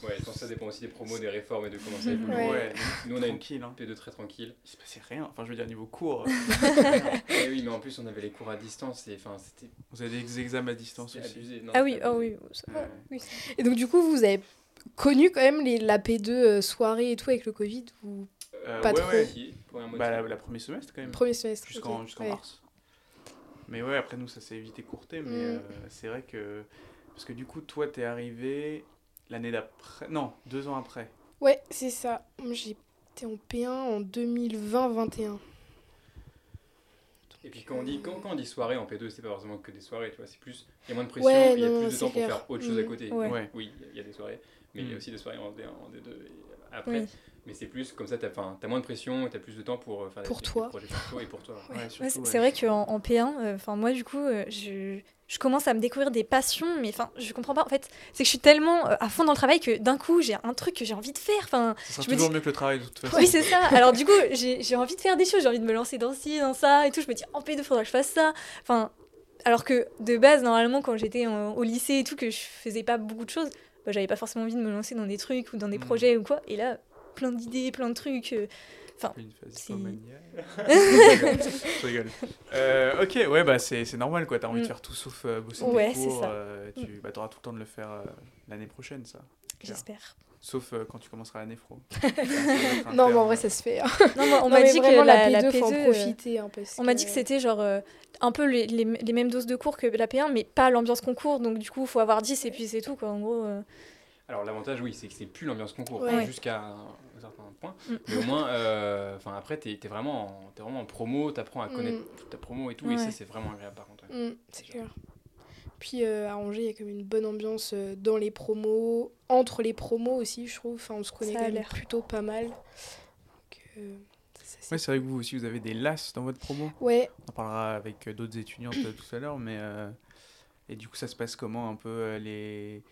Ouais, je pense que ça dépend aussi des promos, des réformes et de comment ça évolue. Ouais. ouais, Nous, on a une tranquille. Hein. P2 très tranquille. Il se passait rien. Enfin, je veux dire, niveau cours, euh, [laughs] Eh oui, mais en plus, on avait les cours à distance et enfin, c'était vous avez des examens à distance aussi. abusé. Non, Ah oui, ah abusé. oui. ça- Ouais. oui, ça- Et donc, du coup, vous avez connu quand même les, la P2 euh, soirée et tout avec le Covid ou Euh, Pas ouais, trop. ouais. Qui, pour un motif. Bah, la, la premier semestre quand même. premier semestre Jusqu'en jusqu'en Ouais. mars. Mais ouais, après nous, ça s'est vite écourté. Mais Mm. euh, c'est vrai que. Parce que du coup, toi, t'es arrivé l'année d'après. Non, deux ans après. Ouais, c'est ça. J'étais en P1 en 2020-21. Et puis quand on dit quand, quand on dit soirée en P2, c'est pas forcément que des soirées, tu vois, c'est plus il y a moins de pression, Ouais, il y a non, plus de temps pour faire autre chose à Mm. côté. Ouais. Ouais. Oui, il y a des soirées, mais il y a Mm. aussi des soirées en D1, en D2 et après. Oui. Mais c'est plus comme ça, t'as as moins de pression, t'as plus de temps pour euh, faire des- Pour des, toi. des projets perso et pour toi. Ouais, Ouais, surtout. c'est ouais. c'est vrai qu'en en P1, euh, enfin moi du coup, euh, je, je commence à me découvrir des passions, mais enfin je comprends pas. En fait, c'est que je suis tellement euh, à fond dans le travail que d'un coup j'ai un truc que j'ai envie de faire. Enfin, Ça sera je me toujours dis- mieux que le travail de toute façon. oui c'est ça. Alors du coup j'ai envie de faire des choses, j'ai envie de me lancer dans ci, dans ça et tout. Je me dis en P2 faudra que je fasse ça. Enfin, alors que de base normalement quand j'étais au lycée et tout que je faisais pas beaucoup de choses. bah, j'avais pas forcément envie de me lancer dans des trucs ou dans des Mm. projets ou quoi. Et là, plein d'idées, plein de trucs. euh, Une phase. [laughs] Je rigole. Euh, ok, ouais, bah c'est c'est normal quoi. T'as envie de Mm. faire tout sauf euh, bosser Ouais, tes c'est cours. ça. euh, tu bah, auras tout le temps de le faire euh, l'année prochaine, ça. J'espère. Sauf euh, quand tu commenceras la néphro. [laughs] Non, mais en vrai, ça se fait. hein. Non, on m'a dit que la, la P2, faut en P2, profiter. parce on m'a dit que c'était genre euh, un peu les, les, les mêmes doses de cours que la P1, mais pas l'ambiance concours. Donc du coup, il faut avoir 10 et puis c'est tout. Quoi. En gros, euh, Alors l'avantage, oui, c'est que c'est plus l'ambiance concours Ouais. jusqu'à certain point. Mm. Mais au moins, euh, enfin après, t'es es vraiment, en- t'es vraiment en promo, t'apprends à connaître Mm. toute ta promo et tout, et ça c'est vraiment agréable par contre. ouais. Mm, c'est clair. Puis euh, à Angers, il y a quand même une bonne ambiance euh, dans les promos, entre les promos aussi, je trouve. Enfin, on se connaît Ça quand a même l'air. plutôt pas mal. Donc, euh, c'est- Ouais, c'est vrai que vous aussi, vous avez des LAS dans votre promo. ouais, On en parlera avec d'autres étudiantes tout à l'heure, mais euh, et du coup, ça se passe comment un peu les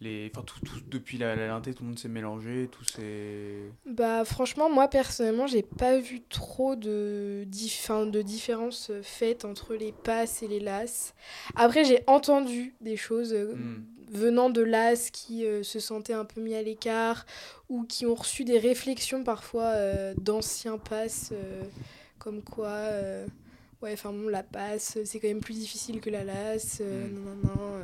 les enfin tout, tout- depuis la, la linté, tout le monde s'est mélangé, tout s'est bah franchement, moi personnellement, j'ai pas vu trop de, dif- de différences faites entre les passes et les LAS. Après, j'ai entendu des choses euh, Mm. venant de LAS qui euh, se sentaient un peu mis à l'écart ou qui ont reçu des réflexions parfois euh, d'anciens passes, euh, comme quoi. Ouais, enfin bon, la passe, c'est quand même plus difficile que la LAS. Mm. non, non, non.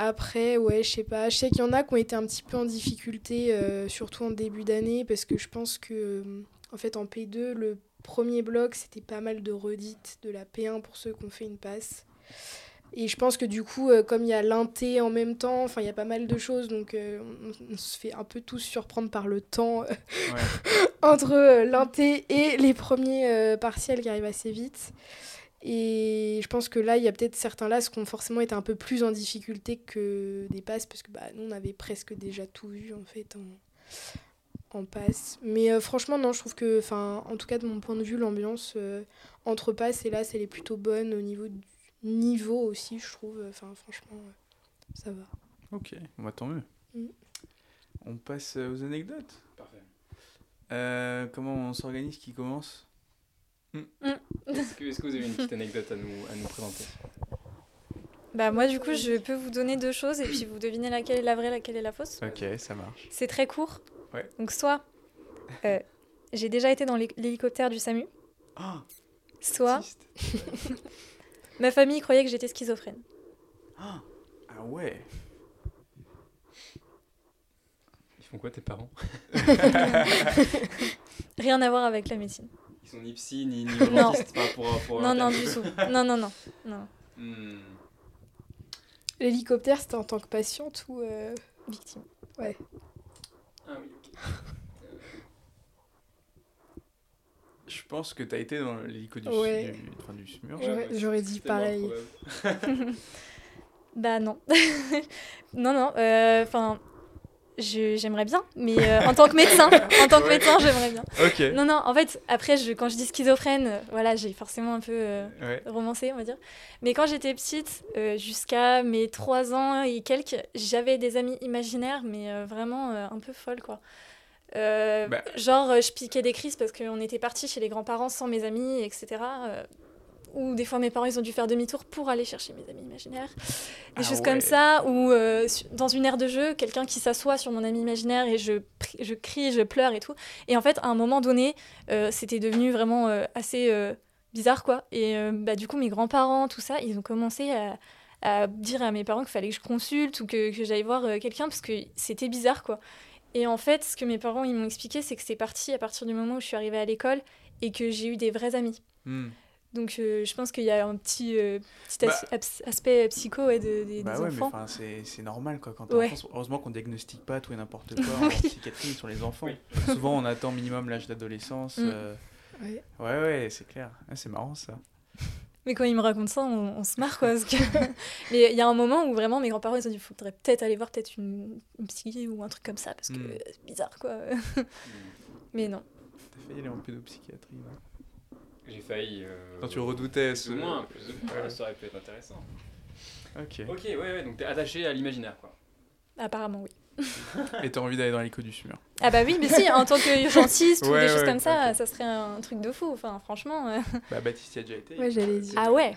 Après, ouais, je sais pas. Je sais qu'il y en a qui ont été un petit peu en difficulté, euh, surtout en début d'année, parce que je pense que, euh, en fait, en P2, le premier bloc, c'était pas mal de redites de la P1 pour ceux qui ont fait une passe. Et je pense que du coup, euh, comme il y a l'inté en même temps, enfin, il y a pas mal de choses, donc euh, on, on se fait un peu tous surprendre par le temps ouais. [laughs] entre l'inté et les premiers partiels qui arrivent assez vite. Et je pense que là, il y a peut-être certains là qui ont forcément été un peu plus en difficulté que des passes, parce que bah, nous, on avait presque déjà tout vu en fait en, en passe. Mais euh, franchement, non, je trouve que, enfin, en tout cas, de mon point de vue, l'ambiance euh, entre passes et là, elle est plutôt bonne au niveau du niveau aussi, je trouve. Enfin, franchement, euh, ça va. Ok, on va tant mieux. Mm. On passe aux anecdotes? Parfait. Euh, comment on s'organise Qui commence? Est-ce que, est-ce que vous avez une petite anecdote à nous, à nous présenter? Bah, moi, du coup, je peux vous donner deux choses et puis vous devinez laquelle est la vraie, laquelle est la fausse. Ok, ça marche. C'est très court. Ouais. Donc, soit euh, j'ai déjà été dans l'hé- l'hélicoptère du SAMU, Ah, [gasps] soit [laughs] ma famille croyait que j'étais schizophrène. Ah, [gasps] ah ouais. Ils font quoi tes parents? [laughs] Rien à voir avec la médecine. Ils sont ni psy ni, ni [laughs] Non. neurologistes, pas pour, pour Non, du tout. Non, non, non. non. Hmm. L'hélicoptère, c'était en tant que patiente ou. euh, Victime? Ah oui, ok. Je pense que t'as été dans l'hélico du, Ouais. du, enfin, du SMUR. Ouais. Ouais, j'aurais dit pareil. [laughs] Bah non. [laughs] non, non. euh, Enfin, j'aimerais bien, mais euh, en tant que médecin, en tant que médecin, j'aimerais bien. Non, non, en fait, après, je, quand je dis schizophrène, euh, voilà, j'ai forcément un peu euh, Ouais. romancé, on va dire. Mais quand j'étais petite, euh, jusqu'à mes 3 ans et quelques, j'avais des amis imaginaires, mais vraiment un peu folles, quoi. Bah. Genre, je piquais des crises parce qu'on était partis chez les grands-parents sans mes amis, etc. ou des fois, mes parents, ils ont dû faire demi-tour pour aller chercher mes amis imaginaires. Des Ah choses ouais. comme ça, ou euh, dans une aire de jeu, quelqu'un qui s'assoit sur mon ami imaginaire et je, je crie, je pleure et tout. Et en fait, à un moment donné, euh, c'était devenu vraiment euh, assez bizarre, quoi. Et bah, du coup, mes grands-parents, tout ça, ils ont commencé à, à dire à mes parents qu'il fallait que je consulte ou que, que j'aille voir quelqu'un parce que c'était bizarre, quoi. Et en fait, ce que mes parents ils m'ont expliqué, c'est que c'est parti à partir du moment où je suis arrivée à l'école et que j'ai eu des vrais amis. Hmm. Donc euh, je pense qu'il y a un petit, euh, petit as- Bah. aspect psycho ouais, de- Bah des ouais, mais enfants. enfin, c'est c'est normal quoi. Quand t'es Ouais. enfant, heureusement qu'on diagnostique pas tout et n'importe quoi [laughs] en psychiatrie sur les enfants. Souvent, on attend minimum l'âge d'adolescence. Mm. euh, Ouais. Ouais, ouais, c'est clair. Ah, c'est marrant ça. Mais quand ils me racontent ça, on, on se marre quoi. Parce que... [laughs] Mais il y a un moment où vraiment mes grands-parents ils ont dit faudrait peut-être aller voir peut-être une, une psy ou un truc comme ça parce que Mm. euh, c'est bizarre quoi. Hmm. [laughs] Mais non. T'as failli aller en pédopsychiatrie. là. J'ai failli. euh, Quand tu redoutais Plus ce. ou moins, plus ou moins, Ouais. ça aurait pu être intéressant. Ok. Ok, ouais, ouais, donc t'es attaché à l'imaginaire, quoi. Apparemment oui. [laughs] Et t'as envie d'aller dans l'écho du SMUR. Ah bah oui, mais si, en tant que [laughs] urgentiste ou Ouais, des choses ouais, comme ça, ça serait un truc de fou. Enfin franchement. euh. Bah, Baptiste y a déjà été. Ouais, j'allais dire. Ah ouais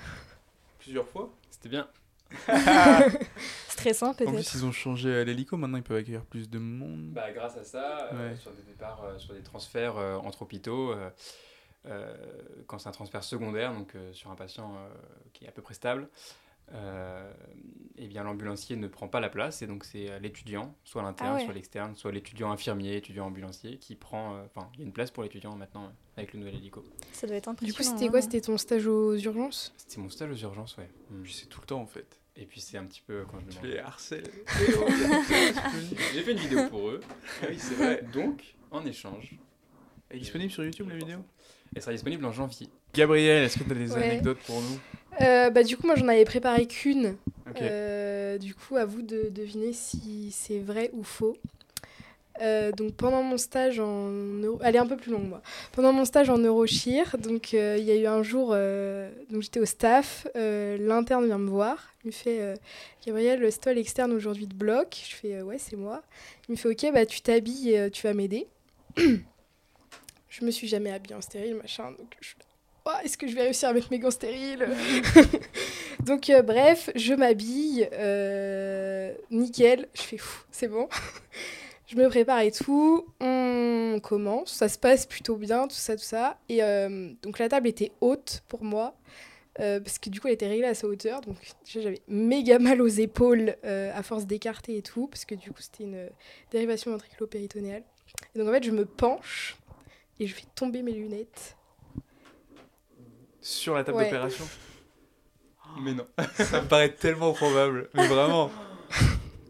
Plusieurs fois. C'était bien. [laughs] Stressant En peut-être. plus, ils ont changé euh, l'hélico, maintenant ils peuvent accueillir plus de monde. Bah, grâce à ça, euh, Ouais. sur des départs, euh, sur des transferts euh, entre hôpitaux, euh, euh, quand c'est un transfert secondaire, donc euh, sur un patient euh, qui est à peu près stable, euh, eh bien l'ambulancier ne prend pas la place et donc c'est euh, l'étudiant, soit l'interne, Ah ouais. soit l'externe, soit l'étudiant infirmier, étudiant ambulancier qui prend. euh, Enfin, il y a une place pour l'étudiant maintenant euh, avec le nouvel hélico. Ça doit être Du impressionnant. coup, c'était quoi? hein. C'était ton stage aux urgences? C'était mon stage aux urgences, ouais. Mm. Puis c'est tout le temps en fait. Et puis c'est un petit peu quand je me Tu demande- les harcèles. [laughs] J'ai fait une vidéo pour eux. Ah oui, c'est vrai. Donc, en échange, Elle est disponible sur YouTube la vidéo? Elle sera disponible en janvier. Gabriel, est-ce que tu as des Ouais. anecdotes pour nous Euh, Bah du coup, moi j'en avais préparé qu'une. Euh, du coup, à vous de deviner si c'est vrai ou faux. Euh, donc pendant mon stage en neuro... elle est un peu plus longue moi. Pendant mon stage en neurochir, donc euh, il y a eu un jour, euh, donc j'étais au staff, euh, l'interne vient me voir, il me fait euh, Gabriel, c'est toi l'externe aujourd'hui de bloc. Je fais euh, ouais c'est moi. Il me fait ok bah tu t'habilles, et, euh, tu vas m'aider. [clears throat] je me suis jamais habillée en stérile machin, donc je est-ce que je vais réussir à mettre mes gants stériles [laughs] Donc, euh, bref, je m'habille, euh, nickel, je fais fou, c'est bon. [laughs] je me prépare et tout, on commence, ça se passe plutôt bien, tout ça, tout ça. Et euh, donc, la table était haute pour moi, parce que du coup, elle était réglée à sa hauteur. Donc, j'avais méga mal aux épaules à force d'écarter et tout, parce que du coup, c'était une dérivation ventriculo-péritonéale. Et donc, en fait, je me penche et je fais tomber mes lunettes. Sur la table Ouais. d'opération [laughs] Mais non. [laughs] Ça me paraît tellement probable. Mais vraiment.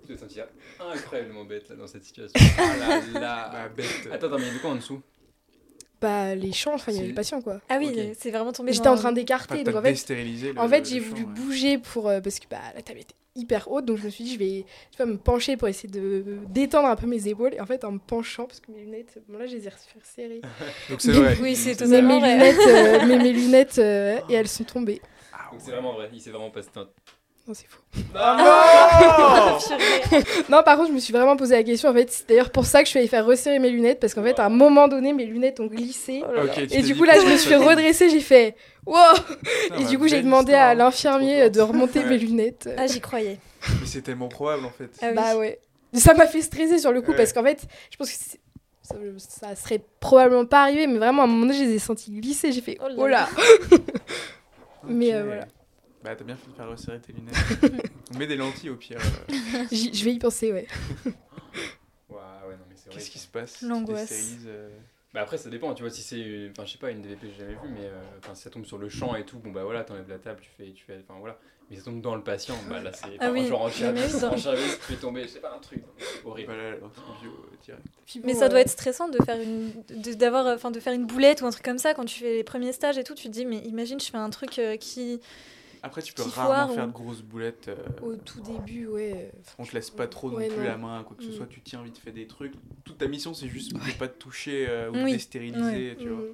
Je me sentir incroyablement bête là, dans cette situation. [laughs] Ah là là. Bah, bête. Attends, attends, mais il y avait quoi en dessous Bah, les champs, enfin, il y avait le patient, quoi. Ah oui, c'est vraiment tombé J'étais en train d'écarter, Enfin, donc en fait, le- en fait j'ai voulu ouais. bouger pour euh, parce que bah, la table était hyper haute, donc je me suis dit je vais tu vois, me pencher pour essayer de détendre un peu mes épaules. Et en fait, en me penchant, parce que mes lunettes, bon là, je les ai resserrées. [laughs] Donc c'est vrai. Oui, c'est totalement mes vrai. lunettes, euh, mais mes [laughs] lunettes euh, et elles sont tombées. Ah Donc c'est ouais. vraiment vrai, il s'est vraiment passé un. Non, c'est faux. Ah [laughs] Purée. Non, par contre, je me suis vraiment posé la question. En fait, c'est d'ailleurs pour ça que je suis allée faire resserrer mes lunettes, parce qu'en fait, à un moment donné, mes lunettes ont glissé. Oh là là. Et du coup, là, je me suis redressée, j'ai fait wow Putain, Et du coup, j'ai demandé histoire, à l'infirmier de remonter Ouais. mes lunettes. Ah, j'y croyais. Mais c'est tellement probable en fait. Ah oui. Bah ouais. Ça m'a fait stresser sur le coup Ouais. parce qu'en fait, je pense que c'est- ça, ça serait probablement pas arrivé, mais vraiment à un moment donné, je les ai sentis glisser. J'ai fait Oh là oh là. [laughs] Mais, euh, voilà. Bah t'as bien fait de faire resserrer tes lunettes. [laughs] On met des lentilles au pire. [laughs] euh. Je vais y penser, ouais. [laughs] Ouais, ouais, non, mais c'est vrai. Qu'est-ce que- qui se passe L'angoisse. euh, Bah après, ça dépend, tu vois, si c'est. une- Enfin, je sais pas, une DVP, j'ai jamais vu, mais euh, enfin, si ça tombe sur le champ et tout, bon bah voilà, t'enlèves la table, tu fais. Tu fais enfin voilà. Mais ça tombe dans le patient, bah là c'est. Ah oui, Genre en dans- en service, tu fais tomber, je sais pas, un truc. c'est Horrible. Voilà, direct. Puis Mais ça doit être stressant de faire une, de, d'avoir, enfin, de faire une boulette ou un truc comme ça quand tu fais les premiers stages et tout. Tu te dis, mais imagine, je fais un truc euh, qui, Après tu peux rarement foire, faire ou- de grosses boulettes. euh, Au tout début, ouais. On te laisse pas trop non plus non. la main à quoi que ce Mm. soit, tu tiens vite fait des trucs. Toute ta mission c'est juste de pas te toucher euh, ou de Oui. déstériliser, tu vois. Mm.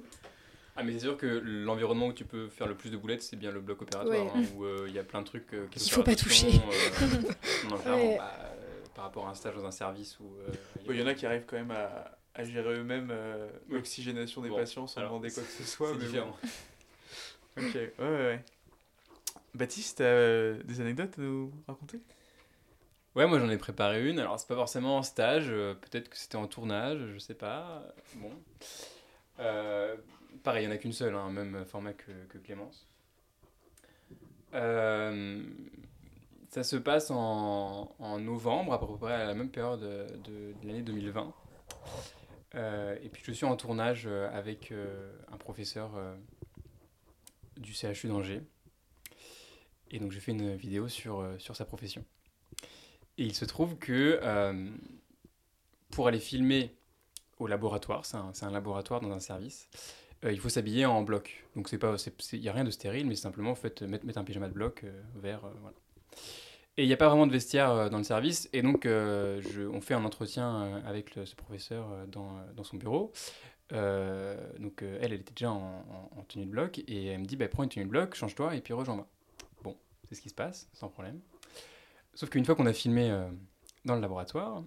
Ah, mais c'est sûr que l'environnement où tu peux faire le plus de boulettes, c'est bien le bloc opératoire, Ouais. hein, où euh, il y a plein de trucs. euh, qu'il Il faut pas toucher. euh, non, Ouais. bah, euh, par rapport à un stage dans un service où. euh, Bon, Il y en a qui arrivent quand même à, à gérer eux-mêmes euh, l'oxygénation des Bon, patients sans alors, demander quoi que ce soit. C'est mais bon. différent. Ok, ouais, ouais, ouais. Baptiste, t'as euh, des anecdotes à nous raconter? Ouais, moi j'en ai préparé une. Alors, c'est pas forcément en stage, euh, peut-être que c'était en tournage, je sais pas. Bon. Euh, pareil, il n'y en a qu'une seule, hein, même format que, Clémence. Ça se passe en, novembre, à peu près à la même période de, de l'année 2020. Euh, et puis je suis en tournage avec un professeur du CHU d'Angers. Et donc j'ai fait une vidéo sur, euh, sur sa profession. Et il se trouve que euh, pour aller filmer au laboratoire, c'est un, laboratoire dans un service, euh, il faut s'habiller en bloc. Donc il n'y a rien de stérile, mais simplement en fait, mettre, mettre un pyjama de bloc euh, vert. Et il n'y a pas vraiment de vestiaire dans le service. Et donc on fait un entretien avec ce professeur dans, dans son bureau. Donc elle, elle était déjà en tenue de bloc et elle me dit bah, prends une tenue de bloc, change-toi et puis rejoins-moi. C'est ce qui se passe, sans problème. Sauf qu'une fois qu'on a filmé euh, dans le laboratoire, euh,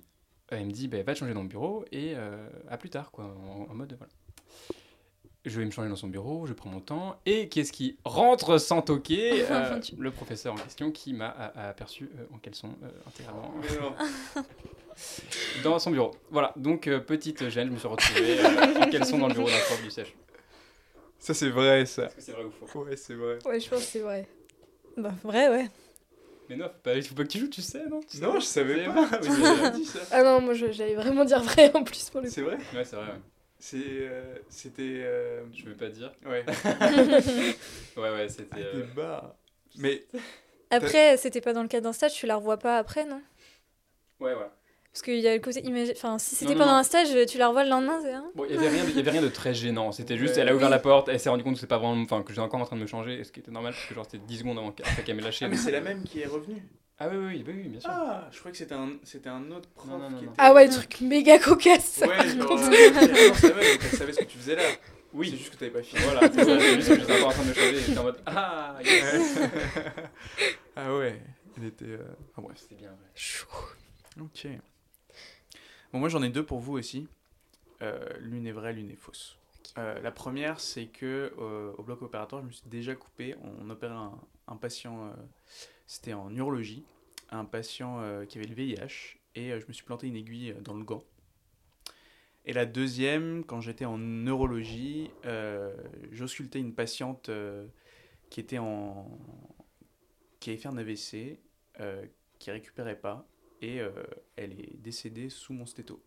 elle me dit bah, va te changer dans le bureau et euh, à plus tard, quoi, en, en mode voilà. Je je vais me changer dans son bureau, je prends mon temps. Et qui est-ce qui rentre sans toquer [laughs] Euh, Le professeur en question qui m'a aperçu euh, en caleçon euh, intégralement [laughs] dans son bureau. Voilà, donc euh, petite gêne, je me suis retrouvé euh, en caleçon dans le bureau d'un prof du CHU. Ça, c'est vrai, ça. Est-ce que c'est vrai ou faux? Ouais, c'est vrai. Ouais, je pense que c'est vrai. Bah, vrai, ouais. Mais non, faut pas, il faut pas que tu joues, tu sais, non Tu Non, je savais sais pas. Oui, dit ça. [laughs] Ah non, moi je- j'allais vraiment dire vrai en plus pour le coup. C'est vrai Ouais, c'est vrai, ouais. C'est. euh, C'était. euh, Je veux pas dire. Ouais. [laughs] Ouais, ouais, c'était. Ah, euh. Mais. Après, c'était pas dans le cadre d'un stage, tu la revois pas après, non? Ouais, voilà. Parce qu'il y a le côté imagi- Enfin, si c'était pendant non. un stage, tu la revois le lendemain, c'est hein Bon, il y avait rien, de- il y avait rien de très gênant. C'était juste, Ouais. elle a ouvert Oui. la porte, elle s'est rendue compte que c'est pas vraiment, enfin, que j'étais encore en train de me changer, ce qui était normal parce que genre c'était 10 secondes avant qu'elle- m'ait lâché. Ah, mais c'est la même qui est revenue. Ah oui, oui, oui, oui, bien sûr. Ah, je crois que c'était un, c'était un autre prof Non, non, non, qui non. était. Ah ouais, truc méga cocasse. Ouais, [laughs] genre. euh, elle savait, donc elle savait ce que tu faisais là. C'est Oui, juste que t'avais pas fini. voilà, c'est c'est juste que j'étais encore en train de me changer et j'étais en mode Ah, yes. [laughs] ah ouais, il était. euh, Ah bref. C'était bien vrai. Chou. Ok. Bon, moi j'en ai deux pour vous aussi. Euh, l'une est vraie, l'une est fausse. Euh, la première, c'est que euh, au bloc opératoire, je me suis déjà coupé. On opérait un, un patient, c'était en urologie, un patient qui avait le VIH, et je me suis planté une aiguille dans le gant. Et la deuxième, quand j'étais en neurologie, j'auscultais une patiente qui était en, qui avait fait un AVC, qui récupérait pas, et euh, elle est décédée sous mon stéto.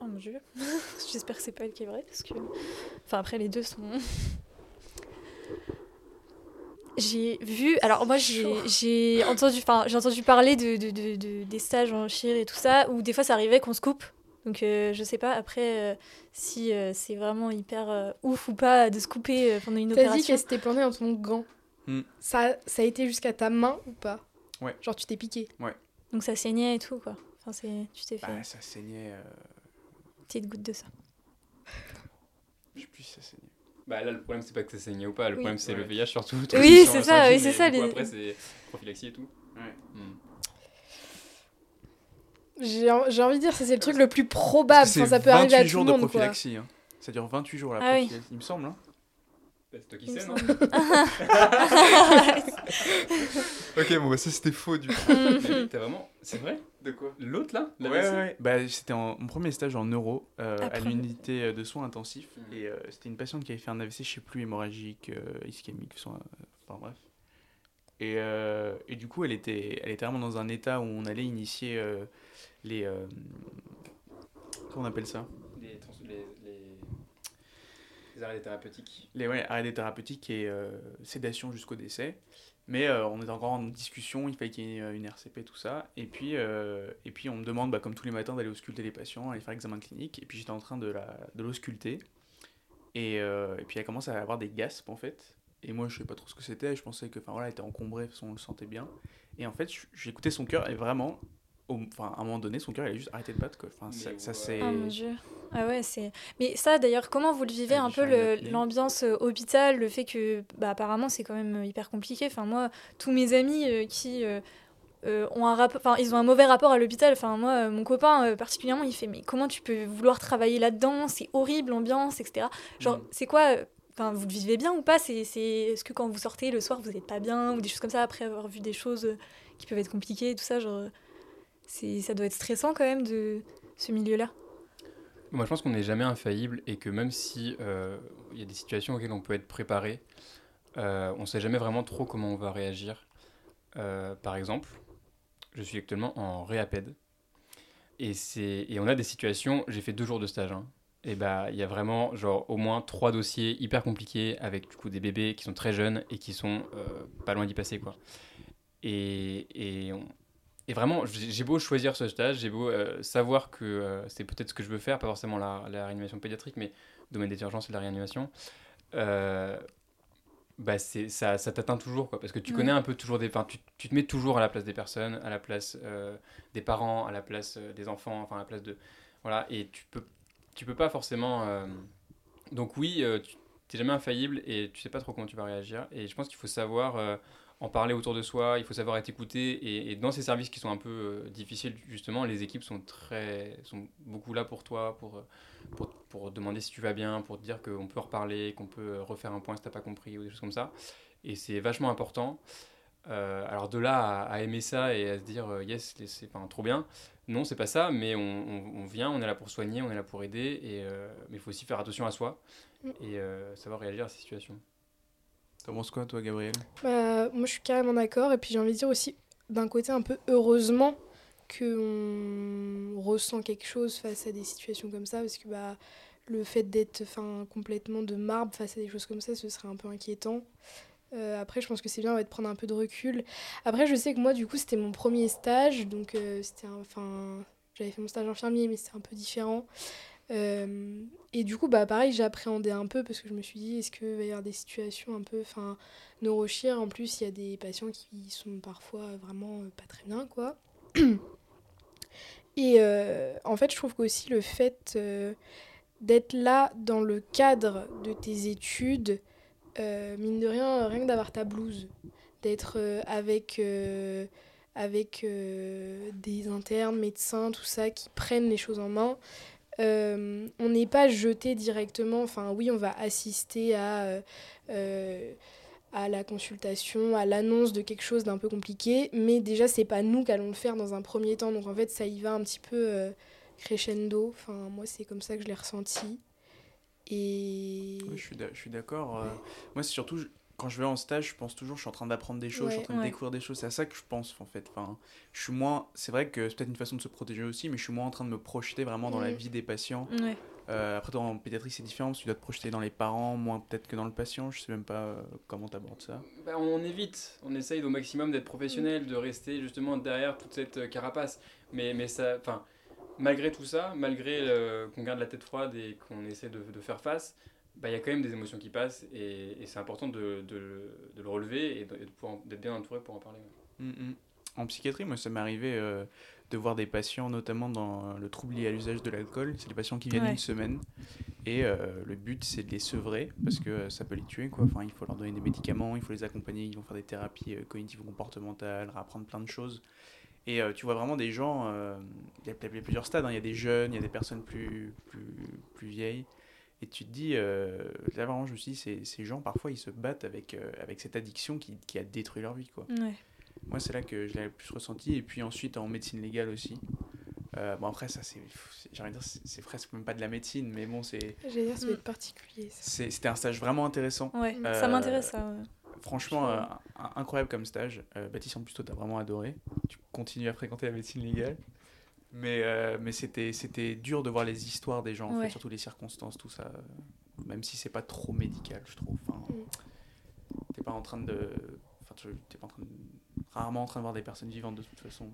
Oh mon dieu. [laughs] J'espère que c'est pas elle qui est vraie, parce que. Enfin, après, les deux sont. [laughs] J'ai vu, alors moi j'ai j'ai entendu, enfin j'ai entendu parler de, de, de- de- des stages en chir et tout ça, où des fois ça arrivait qu'on se coupe. Donc euh, je sais pas après euh, si euh, c'est vraiment hyper euh, ouf ou pas de se couper euh, pendant une T'as dit opération. qu'elle s'était plantée dans ton gant. Hmm. Ça, ça a été jusqu'à ta main ou pas? Ouais. Genre tu t'es piqué. Donc ça saignait et tout quoi. Enfin c'est, tu t'es fait Bah, ça saignait. euh, petite goutte de ça. Je sais plus si ça saignait. Bah là, le problème, c'est pas que ça saignait ou pas, le Oui. problème, c'est le Ouais. VIH surtout. Oui, c'est ça, oui, c'est ça, coup, les- Après, c'est prophylaxie et tout. Ouais. Hmm. J'ai en- j'ai envie de dire, ça c'est le truc le plus probable. Enfin, ça peut arriver à 28 tout jours le de monde quoi. prophylaxie. hein. Ça dure 28 jours la Ah oui. il me semble. Hein. C'est toi qui sais, non [laughs] ok, bon, bah, ça c'était faux du coup. Mais T'as vraiment. C'est vrai De quoi L'autre là Ouais, ouais, ouais. Bah, c'était en- mon premier stage en neuro euh, à Après. l'unité euh, de soins intensifs. Mhm. Et euh, c'était une patiente qui avait fait un AVC, je sais plus, hémorragique, euh, ischémique, soit, euh, enfin bref. Et, euh, et du coup, elle était, elle était vraiment dans un état où on allait initier euh, les. euh, comment on appelle ça les, trans- les, les... les arrêts thérapeutiques. Les ouais, arrêts thérapeutiques et euh, sédation jusqu'au décès. Mais euh, on était encore en discussion, il fallait qu'il y ait une RCP, tout ça. Et puis, euh, et puis on me demande, bah, comme tous les matins, d'aller ausculter les patients, aller faire examen clinique. Et puis j'étais en train de la- de l'ausculter. Et, et puis elle commence à avoir des gaspes en fait. Et moi je savais pas trop ce que c'était, je pensais que, enfin voilà, elle était encombrée, de toute façon on le sentait bien. Et en fait, j'écoutais son cœur et vraiment, enfin à un moment donné, son cœur il a juste arrêté de battre quoi. Enfin, ça, Mais ça ouais. c'est. Oh mon dieu. Ah ouais, c'est. Mais ça, d'ailleurs, comment vous le vivez Ah, un peu l'ambiance euh, hôpital, le fait que, bah, apparemment, c'est quand même euh, hyper compliqué. Enfin, moi, tous mes amis euh, qui euh, euh, ont un rapport, enfin, ils ont un mauvais rapport à l'hôpital. Enfin, moi, euh, mon copain euh, particulièrement, il fait, mais comment tu peux vouloir travailler là-dedans? C'est horrible l'ambiance, etc. Genre, Mhm. c'est quoi Enfin, vous le vivez bien ou pas? C'est, c'est... Est-ce que quand vous sortez le soir, vous n'êtes pas bien ou des choses comme ça après avoir vu des choses qui peuvent être compliquées tout ça Genre, ça doit être stressant quand même de ce milieu-là. Moi, je pense qu'on n'est jamais infaillible et que même si euh, il y a des situations auxquelles on peut être préparé, euh, on ne sait jamais vraiment trop comment on va réagir. Euh, par exemple, je suis actuellement en réapède et, c'est- et on a des situations, j'ai fait deux jours de stage, hein, et bah il y a vraiment genre au moins trois dossiers hyper compliqués avec du coup des bébés qui sont très jeunes et qui sont pas loin d'y passer quoi. Et, et, on- et vraiment, j'ai beau choisir ce stage, j'ai beau euh, savoir que euh, c'est peut-être ce que je veux faire, pas forcément la, la réanimation pédiatrique, mais domaine des urgences et de la réanimation. euh, bah c'est ça, ça t'atteint toujours quoi parce que tu Ouais. connais un peu toujours des enfin tu, tu te mets toujours à la place des personnes à la place euh, des parents à la place euh, des enfants enfin à la place de voilà et tu peux tu peux pas forcément euh, donc oui tu t'es jamais infaillible et tu sais pas trop comment tu vas réagir et je pense qu'il faut savoir en parler autour de soi il faut savoir être écouté et, et dans ces services qui sont un peu euh, difficiles justement les équipes sont très sont beaucoup là pour toi pour euh, pour pour demander si tu vas bien, pour te dire qu'on peut reparler, qu'on peut refaire un point si t'as pas compris ou des choses comme ça. Et c'est vachement important. Euh, alors de là à, aimer ça et à se dire euh, yes, c'est pas trop bien, non, c'est pas ça, mais on, vient, on est là pour soigner, on est là pour aider, et, euh, mais il faut aussi faire attention à soi mm. et savoir réagir à ces situations. T'en penses quoi, toi, Gabriel bah, Moi, je suis carrément d'accord, et puis j'ai envie de dire aussi, d'un côté, un peu heureusement qu'on ressent quelque chose face à des situations comme ça, parce que bah, le fait d'être complètement de marbre face à des choses comme ça, ce serait un peu inquiétant. Euh, après, je pense que c'est bien de prendre un peu de recul. Après, je sais que moi, du coup, c'était mon premier stage. Donc, euh, c'était enfin, j'avais fait mon stage infirmier, mais c'était un peu différent. Euh, et du coup, bah, pareil, j'ai appréhendé un peu parce que je me suis dit, est-ce qu'il va y avoir des situations un peu enfin, neurochir En plus, il y a des patients qui sont parfois vraiment pas très bien, quoi. Et en fait, je trouve qu'aussi le fait d'être là dans le cadre de tes études, euh, mine de rien, rien que d'avoir ta blouse, d'être euh, avec, euh, avec des internes, médecins, tout ça, qui prennent les choses en main. On n'est pas jeté directement, enfin oui, on va assister à, à la consultation, à l'annonce de quelque chose d'un peu compliqué, mais déjà c'est pas nous qui allons le faire dans un premier temps, donc en fait ça y va un petit peu crescendo, enfin moi c'est comme ça que je l'ai ressenti. Et... je suis d'accord. Euh, moi, c'est surtout quand je vais en stage, je pense toujours, je suis en train d'apprendre des choses, je suis en train de découvrir des choses. C'est à ça que je pense, en fait. Enfin, je suis moins. C'est vrai que c'est peut-être une façon de se protéger aussi, mais je suis moins en train de me projeter vraiment dans la vie des patients. Euh, après, toi, en pédiatrie, c'est différent, parce que tu dois te projeter dans les parents, moins peut-être que dans le patient. Je sais même pas euh, comment tu abordes ça. Bah, on évite, on essaye au maximum d'être professionnel, de rester justement derrière toute cette carapace. Mais, mais ça. Enfin malgré tout ça, malgré qu'on garde la tête froide et qu'on essaie de, de, faire face, bah, il y a quand même des émotions qui passent et, et c'est important de, de, le relever et d'être bien entouré pour en parler. Mm, mm. En psychiatrie, moi, ça m'est arrivé euh, de voir des patients, notamment dans le trouble lié à l'usage de l'alcool. C'est des patients qui viennent une semaine et euh, le but, c'est de les sevrer parce que ça peut les tuer. Quoi. Enfin, il faut leur donner des médicaments, il faut les accompagner, ils vont faire des thérapies euh, cognitives comportementales, apprendre plein de choses. Et euh, tu vois vraiment des gens, euh, il y, a plusieurs stades, hein. il y a des jeunes, il y a des personnes plus, plus, plus vieilles. Et tu te dis, euh, là vraiment, je me suis dit, ces, ces, gens, parfois, ils se battent avec, avec cette addiction qui, qui, a détruit leur vie. Quoi. Moi, c'est là que je l'ai le plus ressenti. Et puis ensuite, en médecine légale aussi. bon, après, ça, c'est, j'ai envie de dire, c'est presque même pas de la médecine, mais bon, c'est. J'allais dire, c'est mm. particulier. C'était un stage vraiment intéressant. Ouais, ça m'intéresse, ça. Franchement, euh, incroyable comme stage. Euh, Baptiste, en plus, toi, t'as vraiment adoré. Tu continues à fréquenter la médecine légale. Mais, euh, mais c'était, c'était dur de voir les histoires des gens, en fait, surtout les circonstances, tout ça. Même si c'est pas trop médical, je trouve. Enfin, mm. T'es pas en train de. Enfin, t'es pas en train de, rarement en train de voir des personnes vivantes de toute façon.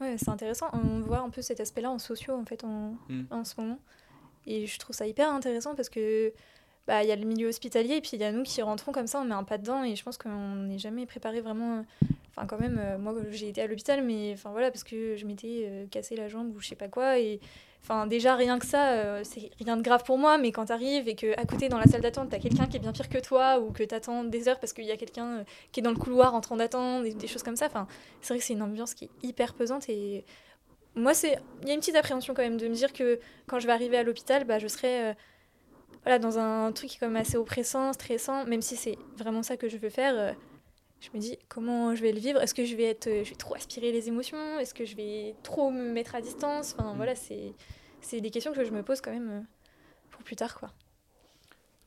Ouais, c'est intéressant. On voit un peu cet aspect-là en sociaux, en fait, en, mm. en ce moment. Et je trouve ça hyper intéressant parce que bah, il y a le milieu hospitalier et puis il y a nous qui rentrons comme ça, on met un pas dedans et je pense qu'on n'est jamais préparé vraiment. Enfin, quand même, euh, moi j'ai été à l'hôpital, mais enfin voilà, parce que je m'étais euh, cassé la jambe ou je sais pas quoi. Et enfin, déjà rien que ça, euh, c'est rien de grave pour moi, mais quand t'arrives et qu'à côté dans la salle d'attente, t'as quelqu'un qui est bien pire que toi ou que t'attends des heures parce qu'il y a quelqu'un qui est dans le couloir en train d'attendre, des, des, choses comme ça. Enfin, c'est vrai que c'est une ambiance qui est hyper pesante et moi, c'est il y a une petite appréhension quand même de me dire que quand je vais arriver à l'hôpital, bah, je serai voilà, dans un truc qui est quand même assez oppressant, stressant, même si c'est vraiment ça que je veux faire, euh, je me dis comment je vais le vivre? Est-ce que je vais être, je vais trop aspirer les émotions? Est-ce que je vais trop me mettre à distance? Enfin mm. voilà, c'est c'est des questions que je me pose quand même euh, pour plus tard quoi.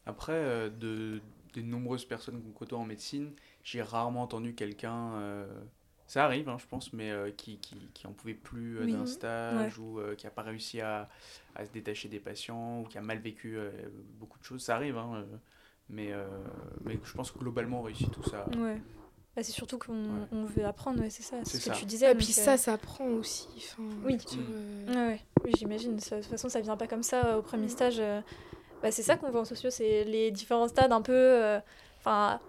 Après, euh, de des nombreuses personnes qu'on côtoie en médecine, j'ai rarement entendu quelqu'un ça arrive, hein, je pense, mais euh, qui, qui, qui en pouvait plus euh, d'un stage ou euh, qui n'a pas réussi à, à, se détacher des patients ou qui a mal vécu beaucoup de choses. Ça arrive, hein, mais, mais je pense que globalement on réussit tout ça. Ouais. Bah, c'est surtout qu'on on veut apprendre, c'est ça, c'est ce que tu disais. Et puis ça, ça apprend aussi. oui, ouais, oui j'imagine. De toute façon, ça vient pas comme ça au premier stage. Bah, c'est ça qu'on voit en sociaux, c'est les différents stades un peu. Enfin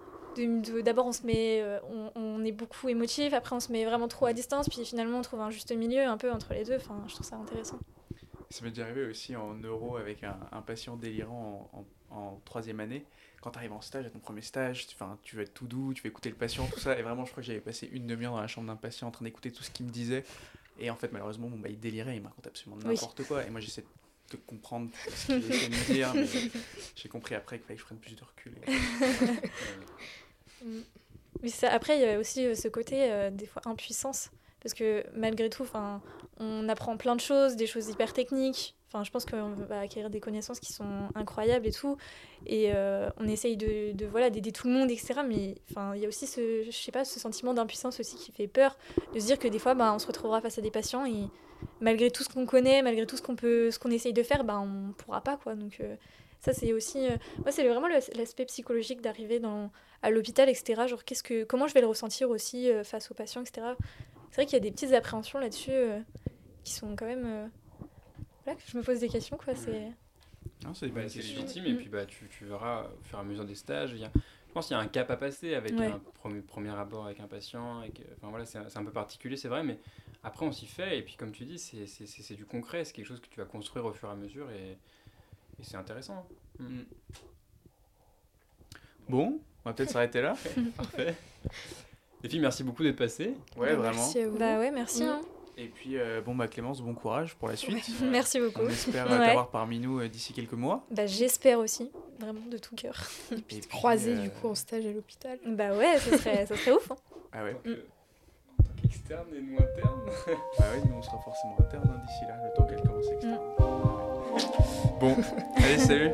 d'abord on se met euh, on, est beaucoup émotif après on se met vraiment trop à distance puis finalement on trouve un juste milieu un peu entre les deux. Enfin je trouve ça intéressant. Ça m'est déjà arrivé aussi en neuro avec un, patient délirant en, troisième année. Quand tu arrives en stage à ton premier stage enfin tu veux être tout doux tu veux écouter le patient tout ça. Et vraiment je crois que j'avais passé une demi-heure dans la chambre d'un patient en train d'écouter tout ce qu'il me disait. Et en fait malheureusement bon, bah, il délirait il me raconte absolument n'importe quoi. Et moi j'essaie de comprendre ce qu'il essaie de me dire, j'ai compris après qu'il fallait que je prenne plus de recul. et- Mm. [laughs] Oui, ça. Après, il y a aussi euh, ce côté, euh, des fois, impuissance. Parce que malgré tout, on apprend plein de choses, des choses hyper techniques. Enfin, je pense qu'on va acquérir des connaissances qui sont incroyables et tout. Et euh, on essaye de, de voilà d'aider tout le monde, etc. Mais enfin, il y a aussi ce, je sais pas, ce sentiment d'impuissance aussi qui fait peur. De se dire que des fois, bah, on se retrouvera face à des patients et malgré tout ce qu'on connaît, malgré tout ce qu'on peut, ce qu'on essaye de faire, bah, on pourra pas, quoi. Donc ça, c'est aussi... moi, c'est vraiment l'aspect psychologique d'arriver dans à l'hôpital, etc. Genre, qu'est-ce que, comment je vais le ressentir aussi euh, face aux patients, etc. C'est vrai qu'il y a des petites appréhensions là-dessus euh, qui sont quand même. euh, Voilà, que je me pose des questions, quoi. C'est. Non, c'est Bah, légitime et puis bah, tu, tu verras au fur et à mesure des stages. Il y a, je pense qu'il y a un cap à passer avec Ouais. un premier, premier abord avec un patient. Avec, enfin, voilà, c'est un, c'est un peu particulier, c'est vrai, mais après on s'y fait. Et puis comme tu dis, c'est, c'est, c'est- c'est du concret, c'est quelque chose que tu vas construire au fur et à mesure et, et c'est intéressant. Mm. Bon, on va peut-être s'arrêter là. [laughs] Parfait. Les filles, merci beaucoup d'être passées. Ouais, Bah, vraiment. Merci à vous. Bah ouais, merci. Mm. hein. Et puis, euh, bon, bah Clémence, bon courage pour la suite. Merci beaucoup. On espère Ouais. t'avoir parmi nous euh, d'ici quelques mois. Bah, j'espère aussi, vraiment de tout cœur. Et [laughs] puis, Croisé euh, du coup en stage à l'hôpital. Bah ouais, ça serait, ça serait ouf. hein. Ah ouais, En tant que- en tant qu'externe et nous interne. bah ouais, nous on sera forcément interne hein, d'ici là, le temps qu'elle commence externe. Bon, allez, salut